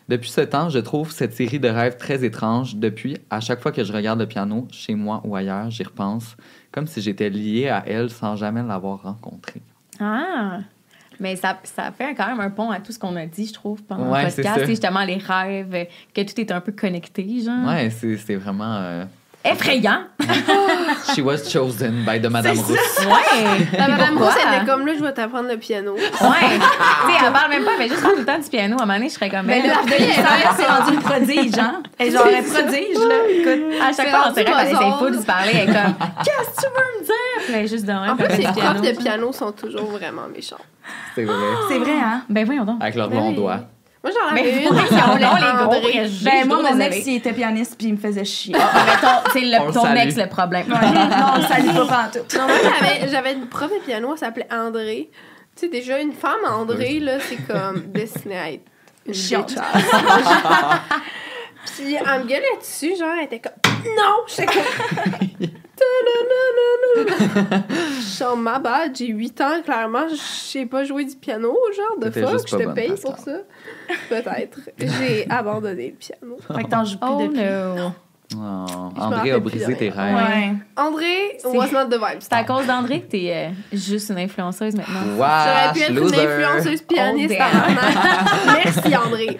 Depuis ce temps, je trouve cette série de rêves très étrange. Depuis, à chaque fois que je regarde le piano, chez moi ou ailleurs, j'y repense, comme si j'étais liée à elle sans jamais l'avoir rencontrée. Ah! Mais ça, ça fait quand même un pont à tout ce qu'on a dit, je trouve, pendant Ouais, le c'est podcast. C'est justement les rêves, que tout est un peu connecté, genre. Ouais, c'est c'est vraiment. euh, Effrayant! She was chosen by the Madame Rousse. Ouais! La madame? Rousse, elle était comme là, je vais t'apprendre le piano. Ouais! tu sais, elle parle même pas, mais juste tout le temps du piano. À un moment donné, je serais comme. Mais elle, là, là, de l'histoire, c'est rendu une prodige, hein? Elle genre un prodige, là. Écoute. à chaque fois, on rendu dirait qu'elle essaie pas de se parler. Elle est comme, qu'est-ce que tu veux me dire? Elle est juste de même. En plus, elle les profs de piano. sont toujours vraiment méchants. C'est vrai. C'est vrai, hein? Ben voyons donc. Avec leurs Ben longs oui. doigts. Moi, j'en Mais avais une. donc, s'appelait les gros. Ben, je moi, mon ex, il était pianiste puis il me faisait chier. Ah, mais ton, c'est On le ton ex le problème. Ouais, non, on le salue pas pantoute. Non, moi, j'avais, j'avais une prof de piano, elle s'appelait André. Tu sais, déjà, une femme, André, là, c'est comme destinée à être une Chiante. Puis, elle me gueulait dessus, genre, elle était comme Non! J'étais comme. Ta-da-da-da-da. Je suis en ma bad, j'ai 8 ans, clairement, je sais pas jouer du piano, genre, de fuck, je te paye pour ça. Peut-être. J'ai abandonné le piano. Fait que t'en joues plus Oh depuis. no. Oh, André a brisé tes rêves. Ouais. André C'est- was not the vibe. C'est à cause d'André que t'es euh, juste une influenceuse maintenant. J'aurais Wesh, pu être une influenceuse pianiste Oh. Merci André.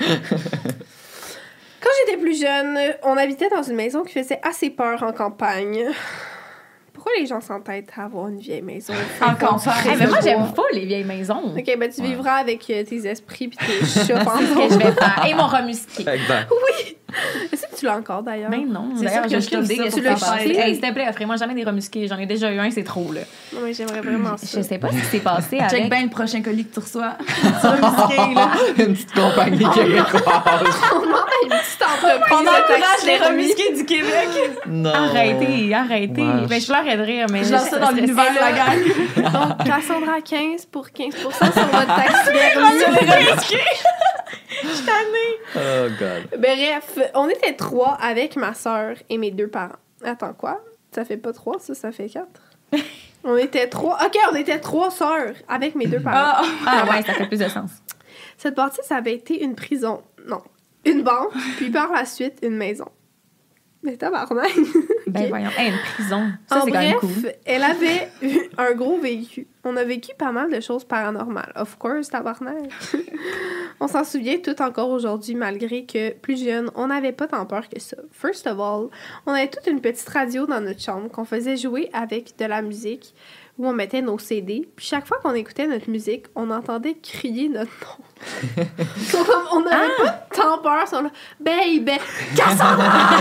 Quand j'étais plus jeune, on habitait dans une maison qui faisait assez peur en campagne. Pourquoi les gens s'entêtent à avoir une vieille maison? En campagne. Hey, mais moi, j'aime pas les vieilles maisons. Ok, ben tu Ouais. vivras avec euh, tes esprits puis tes chats C'est ce que je vais faire. Et mon remusqué. Exact. Est-ce que tu l'as encore d'ailleurs? Ben non, C'est d'ailleurs, sûr que je ça dit, pour tu l'as acheté. Hey, s'il te plaît, offrez-moi jamais des remusqués. J'en ai déjà eu un, c'est trop, là. Non, mais j'aimerais vraiment ça. Je sais pas ce qui s'est passé Check avec... bien le prochain colis que tu reçois. musquer, là. Une petite compagnie québécoise. On demande à une petite entreprise On de encourage les remusqués du Québec. Non. Arrêtez, arrêtez. Ouais. Ben, je leur aiderais, mais... Je lance ça dans l'univers, la gang. Donc, Cassandra à 15 pour 15% sur votre Oh, God. Bref, on était trois avec ma soeur et mes deux parents. Attends, quoi? Ça fait pas trois, ça, ça fait quatre? On était trois. Ok, on était trois sœurs avec mes deux parents. Ah, Ah ouais, ça fait plus de sens. Cette partie, ça avait été une prison. Non. Une banque, puis par la suite, une maison. Mais tabarnak! Ben voyons. Hey, une prison. Ça, en c'est quand même bref, cool. elle avait eu un gros vécu. On a vécu pas mal de choses paranormales. Of course, tabarnak. on s'en souvient tout encore aujourd'hui, malgré que, plus jeune, on n'avait pas tant peur que ça. First of all, on avait toute une petite radio dans notre chambre qu'on faisait jouer avec de la musique, où on mettait nos CD. Puis chaque fois qu'on écoutait notre musique, on entendait crier notre nom. On n'avait pas tant peur. On a, Baby, Cassandra!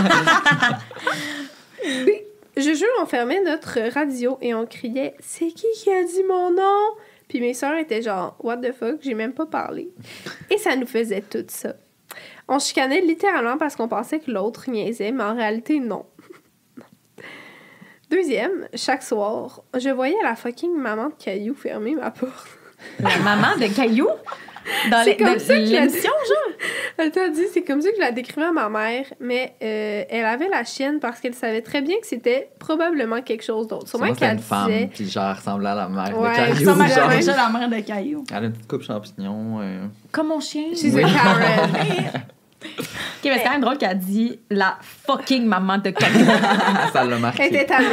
Je jure, on fermait notre radio et on criait C'est qui qui a dit mon nom? Puis mes sœurs étaient genre What the fuck, j'ai même pas parlé. Et ça nous faisait tout ça. On chicanait littéralement parce qu'on pensait que l'autre niaisait, mais en réalité, non. Deuxième, chaque soir, je voyais la fucking maman de Caillou fermer ma porte. La maman de Caillou? Dans C'est les- comme de- ça que je la l'émission, genre? Elle t'a dit, c'est comme ça que je la décrivais à ma mère, mais euh, elle avait la chienne parce qu'elle savait très bien que c'était probablement quelque chose d'autre. Sûrement qu'elle une femme, disait. puis genre, ressemblait à la mère Ouais, de Caillou. Ça genre. m'a déjà la mère de Caillou. Elle a une petite coupe champignon. euh. Comme mon chien. She's Oui. a Karen. Ok, mais c'est quand même drôle qu'elle dit la fucking maman de Caillou. ça l'a Elle marqué. était tannée.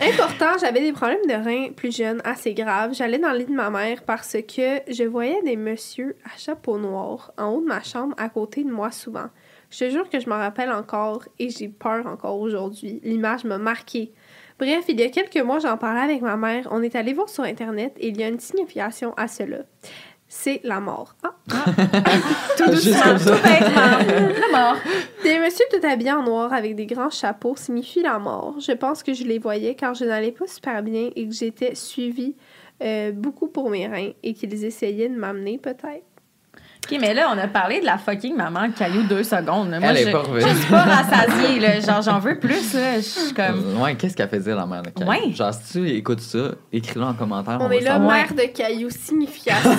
Important, j'avais des problèmes de reins plus jeunes, assez graves. J'allais dans le lit de ma mère parce que je voyais des messieurs à chapeau noir en haut de ma chambre à côté de moi souvent. Je te jure que je m'en rappelle encore et j'ai peur encore aujourd'hui. L'image m'a marquée. Bref, il y a quelques mois, j'en parlais avec ma mère. On est allé voir sur Internet et il y a une signification à cela. C'est la mort. Ah, Tout Juste doucement, tout bêtement. La mort. Des messieurs tout habillés en noir avec des grands chapeaux signifient la mort. Je pense que je les voyais car je n'allais pas super bien et que j'étais suivie euh, beaucoup pour mes reins et qu'ils essayaient de m'amener peut-être. Ok, mais là, on a parlé de la fucking maman Caillou deux secondes. là. Moi, Elle est je, pas revenue. je suis pas rassasiée, là. Genre, j'en veux plus, là. Je suis comme. Ouais, qu'est-ce qu'elle faisait, la mère de Caillou? Ouais. Genre, si tu écoutes ça, écris-le en commentaire. On, va est là, savoir. mère de cailloux signification.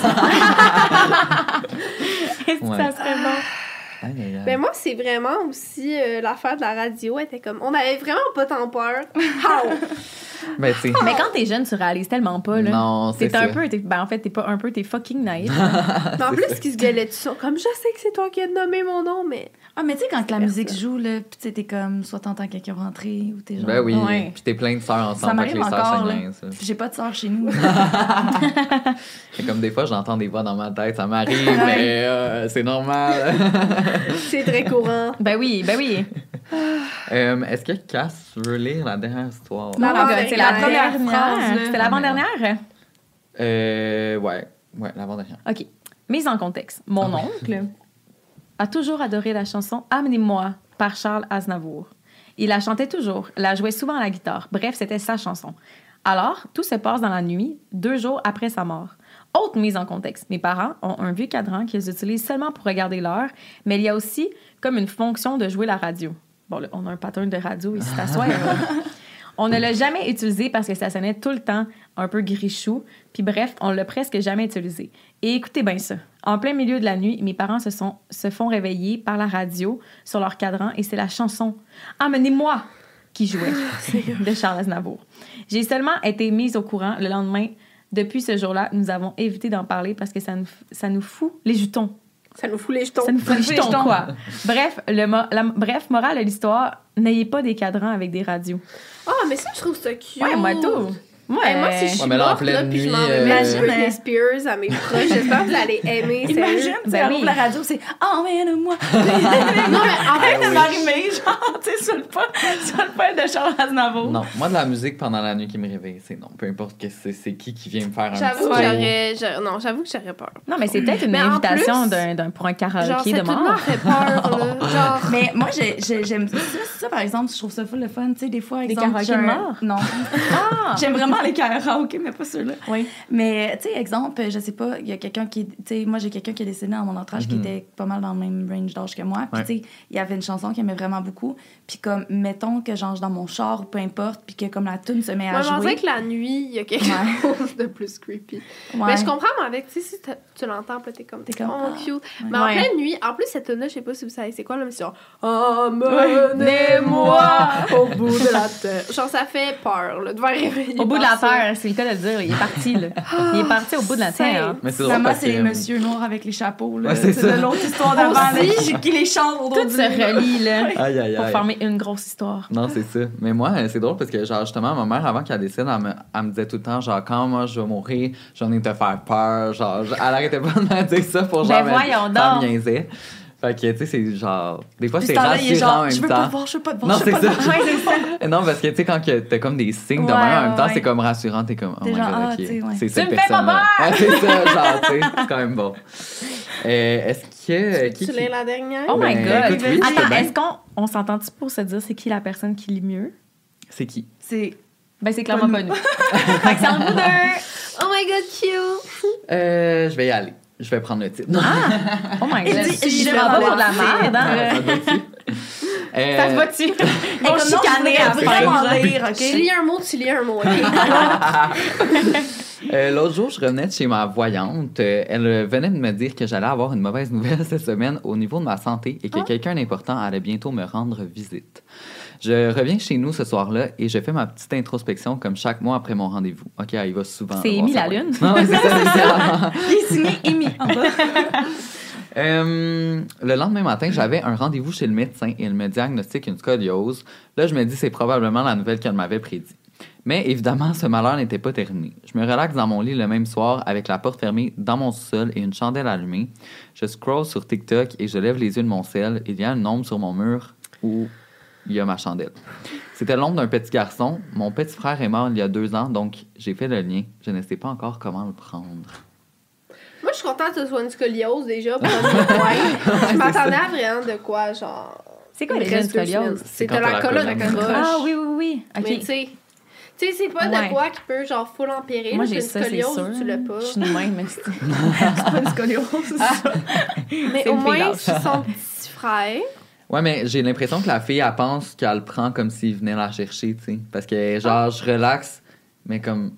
Est-ce que Ouais. ça serait bon? Aïe, aïe. Ben moi, c'est vraiment aussi euh, l'affaire de la radio. Elle était comme, on avait vraiment pas tant peur. Ben. Mais quand t'es jeune, tu réalises tellement pas, là. Non, c'est T'es un ça. peu. t'es- Ben, en fait, t'es pas un peu, t'es fucking naïf. Mais en plus, ce qui se gueulait tout ça, comme je sais que c'est toi qui as nommé mon nom, mais Ah, mais tu sais, quand la musique joue, là, pis tu sais, t'es comme, soit t'entends quelqu'un rentrer, ou t'es genre. Ben oui. Ouais. Puis t'es plein de sœurs Ça ensemble, m'arrive les sœurs encore. Puis J'ai pas de soeur chez nous. C'est comme des fois, j'entends des voix dans ma tête, ça m'arrive, mais euh, c'est normal. c'est très courant. Ben oui, ben oui. Euh, Est-ce que Cass veut lire la dernière histoire? My God, c'est la première première phrase. C'était l'avant-dernière? Euh, ouais. Ouais, l'avant-dernière. OK. Mise en contexte. Mon oncle a toujours adoré la chanson Amenez-moi par Charles Aznavour. Il la chantait toujours, la jouait souvent à la guitare. Bref, c'était sa chanson. Alors, tout se passe dans la nuit, deux jours après sa mort. Autre mise en contexte. Mes parents ont un vieux cadran qu'ils utilisent seulement pour regarder l'heure, mais il y a aussi comme une fonction de jouer la radio. Bon, là, on a un pattern de radio ici, t'assois. On ne l'a jamais utilisé parce que ça sonnait tout le temps un peu grichou. Puis bref, on l'a presque jamais utilisé. Et écoutez bien ça. En plein milieu de la nuit, mes parents se, sont, se font réveiller par la radio sur leur cadran et c'est la chanson Amenez-moi qui jouait de Charles Aznavour. J'ai seulement été mise au courant le lendemain. Depuis ce jour-là, nous avons évité d'en parler parce que ça nous, ça nous fout les jutons. Ça nous fout les jetons. Ça nous nous fait jetons, jetons. quoi. Bref, le mo- la, bref, morale de l'histoire, n'ayez pas des cadrans avec des radios. Ah, mais ça, je trouve ça cute. Ouais, moi, tout. Moi, Hey, moi, si je suis Ouais, mais là, en morte, là, pleine puis je m'en nuit, vais euh, Britney Spears à mes proches, j'espère que vous allez aimer. Imagine, tu Ben sais, oui. la radio, c'est Emmène-moi. Non, mais en fait, de Marie-Mé, genre, tu sais, sur le pas, sur le pas de Charles Aznavour. Non, moi, de la musique pendant la nuit qui me réveille, c'est non. Peu importe que c'est, c'est qui qui vient me faire un j'avoue que j'aurais... j'aurais- Non, j'avoue que j'aurais peur. Non, mais c'est peut-être une Mais invitation plus, d'un, d'un- pour un karaoké de mort. fait peur, là. Genre... Mais moi, j'ai- j'ai- j'aime ça, ça, par exemple, je trouve ça full le fun. Tu sais, des fois, Des exemple, karaokés j'ai un- de mort? Non. Ah! J'aime vraiment les karaokés, mais pas ceux-là. Oui. Mais, tu sais, exemple, je sais pas, il y a quelqu'un qui. Tu sais, moi, j'ai quelqu'un qui est décédé dans mon entourage qui Mhm. était pas mal dans le même range d'âge que moi. Puis, Ouais. tu sais, il y avait une chanson qu'il aimait vraiment beaucoup. Puis, comme, mettons que, genre, dans mon char ou peu importe, puis que, comme, la tune se met à Moi, je jouer. pensais que la nuit, il y a quelque Ouais. chose de plus creepy. Ouais. Mais je comprends, mais avec, tu sais, si tu l'entends, puis t'es comme, T'es comme, oh, ah. cute. Mais en Ouais. pleine nuit, en plus, cette tune là je sais pas si vous savez c'est quoi, là, mais c'est genre, emmenez-moi au bout de la terre. Genre, ça fait peur, là, de voir réveiller. Au bout de la terre, c'est le cas de le dire. Il est parti, là. Il est parti au bout de la terre. Mais c'est drôle c'est les monsieur noirs avec les chapeaux. Là. Ouais, c'est de l'autre histoire d'avant qui, les chante au Tout se relie, là, Aïe, aïe, pour former une grosse histoire. Non, c'est ça. Mais moi, euh, c'est drôle parce que, genre, justement, ma mère, avant qu'elle décède, elle me, elle me disait tout le temps, genre, quand moi je vais mourir, j'en ai te faire peur. Genre, elle arrêtait pas de me dire ça pour, Ben genre, me- voyons donc. Fait que, tu sais, c'est genre. Des fois, c'est rassurant en genre, même je veux temps. pas te voir, je veux pas te voir. Non, c'est ça. ça. Non, parce que, tu sais, quand que t'as comme des signes de Ouais, même, en même temps, ouais. c'est comme rassurant, t'es comme, oh my genre, god, ah, ok. tu ouais. C'est Tu cette personne-là. Ouais, c'est ça, genre, tu sais, c'est quand même bon. Euh, Est-ce que. Tu qui- l'as la dernière? Oh my Ben, god. écoute, oui, c'est Attends, est-ce qu'on on s'entend-tu pour se dire c'est qui la personne qui lit mieux? C'est qui? C'est Ben, c'est clairement pas nous. fait que c'est deux. Oh my god, cute! Euh, je vais y aller. Je vais prendre le titre. Non. Oh my god. Je je prends pas vais pour de la merde, hein? Ça se va-tu? Euh, Ça se va-tu? Hey, On comme non, je après. vraiment rire, Tu OK? lis un mot, tu lis un mot. ok? Euh, L'autre jour, je revenais de chez ma voyante. Euh, elle euh, venait de me dire que j'allais avoir une mauvaise nouvelle cette semaine au niveau de ma santé et que quelqu'un d'important allait bientôt me rendre visite. Je reviens chez nous ce soir-là et je fais ma petite introspection comme chaque mois après mon rendez-vous. OK, elle y va souvent. C'est Émy Lalune. voyante. Non, c'est ça. Il est signé en bas. Euh, le lendemain matin, j'avais un rendez-vous chez le médecin et il me diagnostique une scoliose. Là, je me dis c'est probablement la nouvelle qu'elle m'avait prédit. Mais évidemment, ce malheur n'était pas terminé. Je me relaxe dans mon lit le même soir avec la porte fermée dans mon sol et une chandelle allumée. Je scroll sur TikTok et je lève les yeux de mon sel. Il y a une ombre sur mon mur où il y a ma chandelle. C'était l'ombre d'un petit garçon. Mon petit frère est mort il y a deux ans, donc j'ai fait le lien. Je ne sais pas encore comment le prendre. Moi, je suis contente que ce soit une scoliose déjà. Pour un point. je m'attendais à vraiment de quoi, genre. C'est quoi les scoliose? C'est quand la la colonne. Ah oui, oui, oui. Mais tu sais, tu sais, c'est pas Ouais. de quoi qui peut genre full empirer. Moi, j'ai ça, une scoliose, sûr. tu l'as pas. Je suis de même, mais c'est... C'est pas une scoliose. Mais au moins, fille c'est son petit frère. Ouais, mais j'ai l'impression que la fille, elle pense qu'elle le prend comme s'il venait la chercher, tu sais. Parce que, genre, je relaxe, mais comme.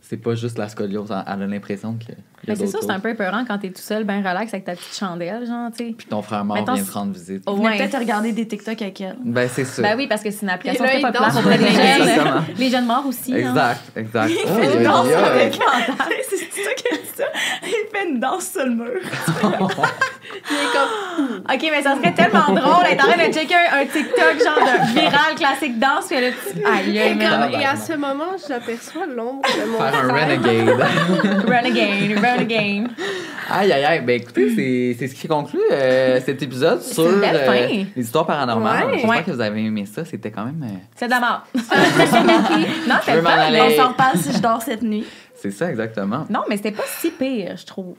C'est pas juste la scoliose, elle elle a l'impression que. Mais c'est sûr, c'est un peu épeurant quand t'es tout seul, ben relax avec ta petite chandelle, genre, tu sais. Puis ton frère mort Mettons, vient te rendre visite. Oh, Mais ouais. peut-être regarder des TikTok avec elle. Ben, c'est ça. Ben oui, parce que c'est une application très populaire auprès des jeunes. Exactement. Les jeunes morts aussi. hein. Exact, exact. Oh, Il fait une danse avec C'est ça qu'elle dit ça. Il fait une danse sur le mur. Il est comme. OK, mais ça serait tellement drôle d'être en train de checker un, un TikTok genre de viral classique danse, puis là, tu... Aïe, Et, à ce moment, j'aperçois l'ombre de mon Faire un frère. renegade. Aïe, aïe, aïe. Ben, écoutez, c'est c'est ce qui conclut euh, cet épisode sur euh, les histoires paranormales. Ouais. J'espère Ouais. que vous avez aimé ça. C'était quand même. euh, C'est de la mort. non, Je veux c'était m'en pas... On s'en reparle si je dors cette nuit. C'est ça, exactement. Non, mais c'était pas si pire, je trouve.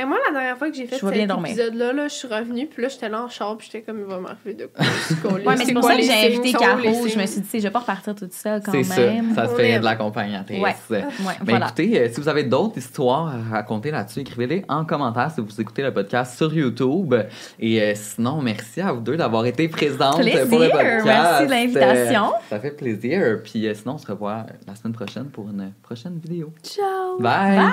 Et moi, la dernière fois que j'ai fait cet épisode-là, là, je suis revenue, puis là, j'étais là en char, puis j'étais comme, il va m'arriver de quoi. Ouais, mais c'est pour quoi ça que j'ai invité Caro. Je me suis dit, je vais pas repartir toute seule quand C'est ça. même. Ça fait de l'accompagnatrice. Ouais. Ouais, voilà. écoutez, euh, si vous avez d'autres histoires à raconter là-dessus, écrivez-les en commentaire si vous écoutez le podcast sur YouTube. Et euh, sinon, merci à vous deux d'avoir été présentes Plaisir. pour le podcast. Merci de l'invitation. Euh, ça fait plaisir. Puis euh, sinon, on se revoit la semaine prochaine pour une prochaine vidéo. Ciao! Bye!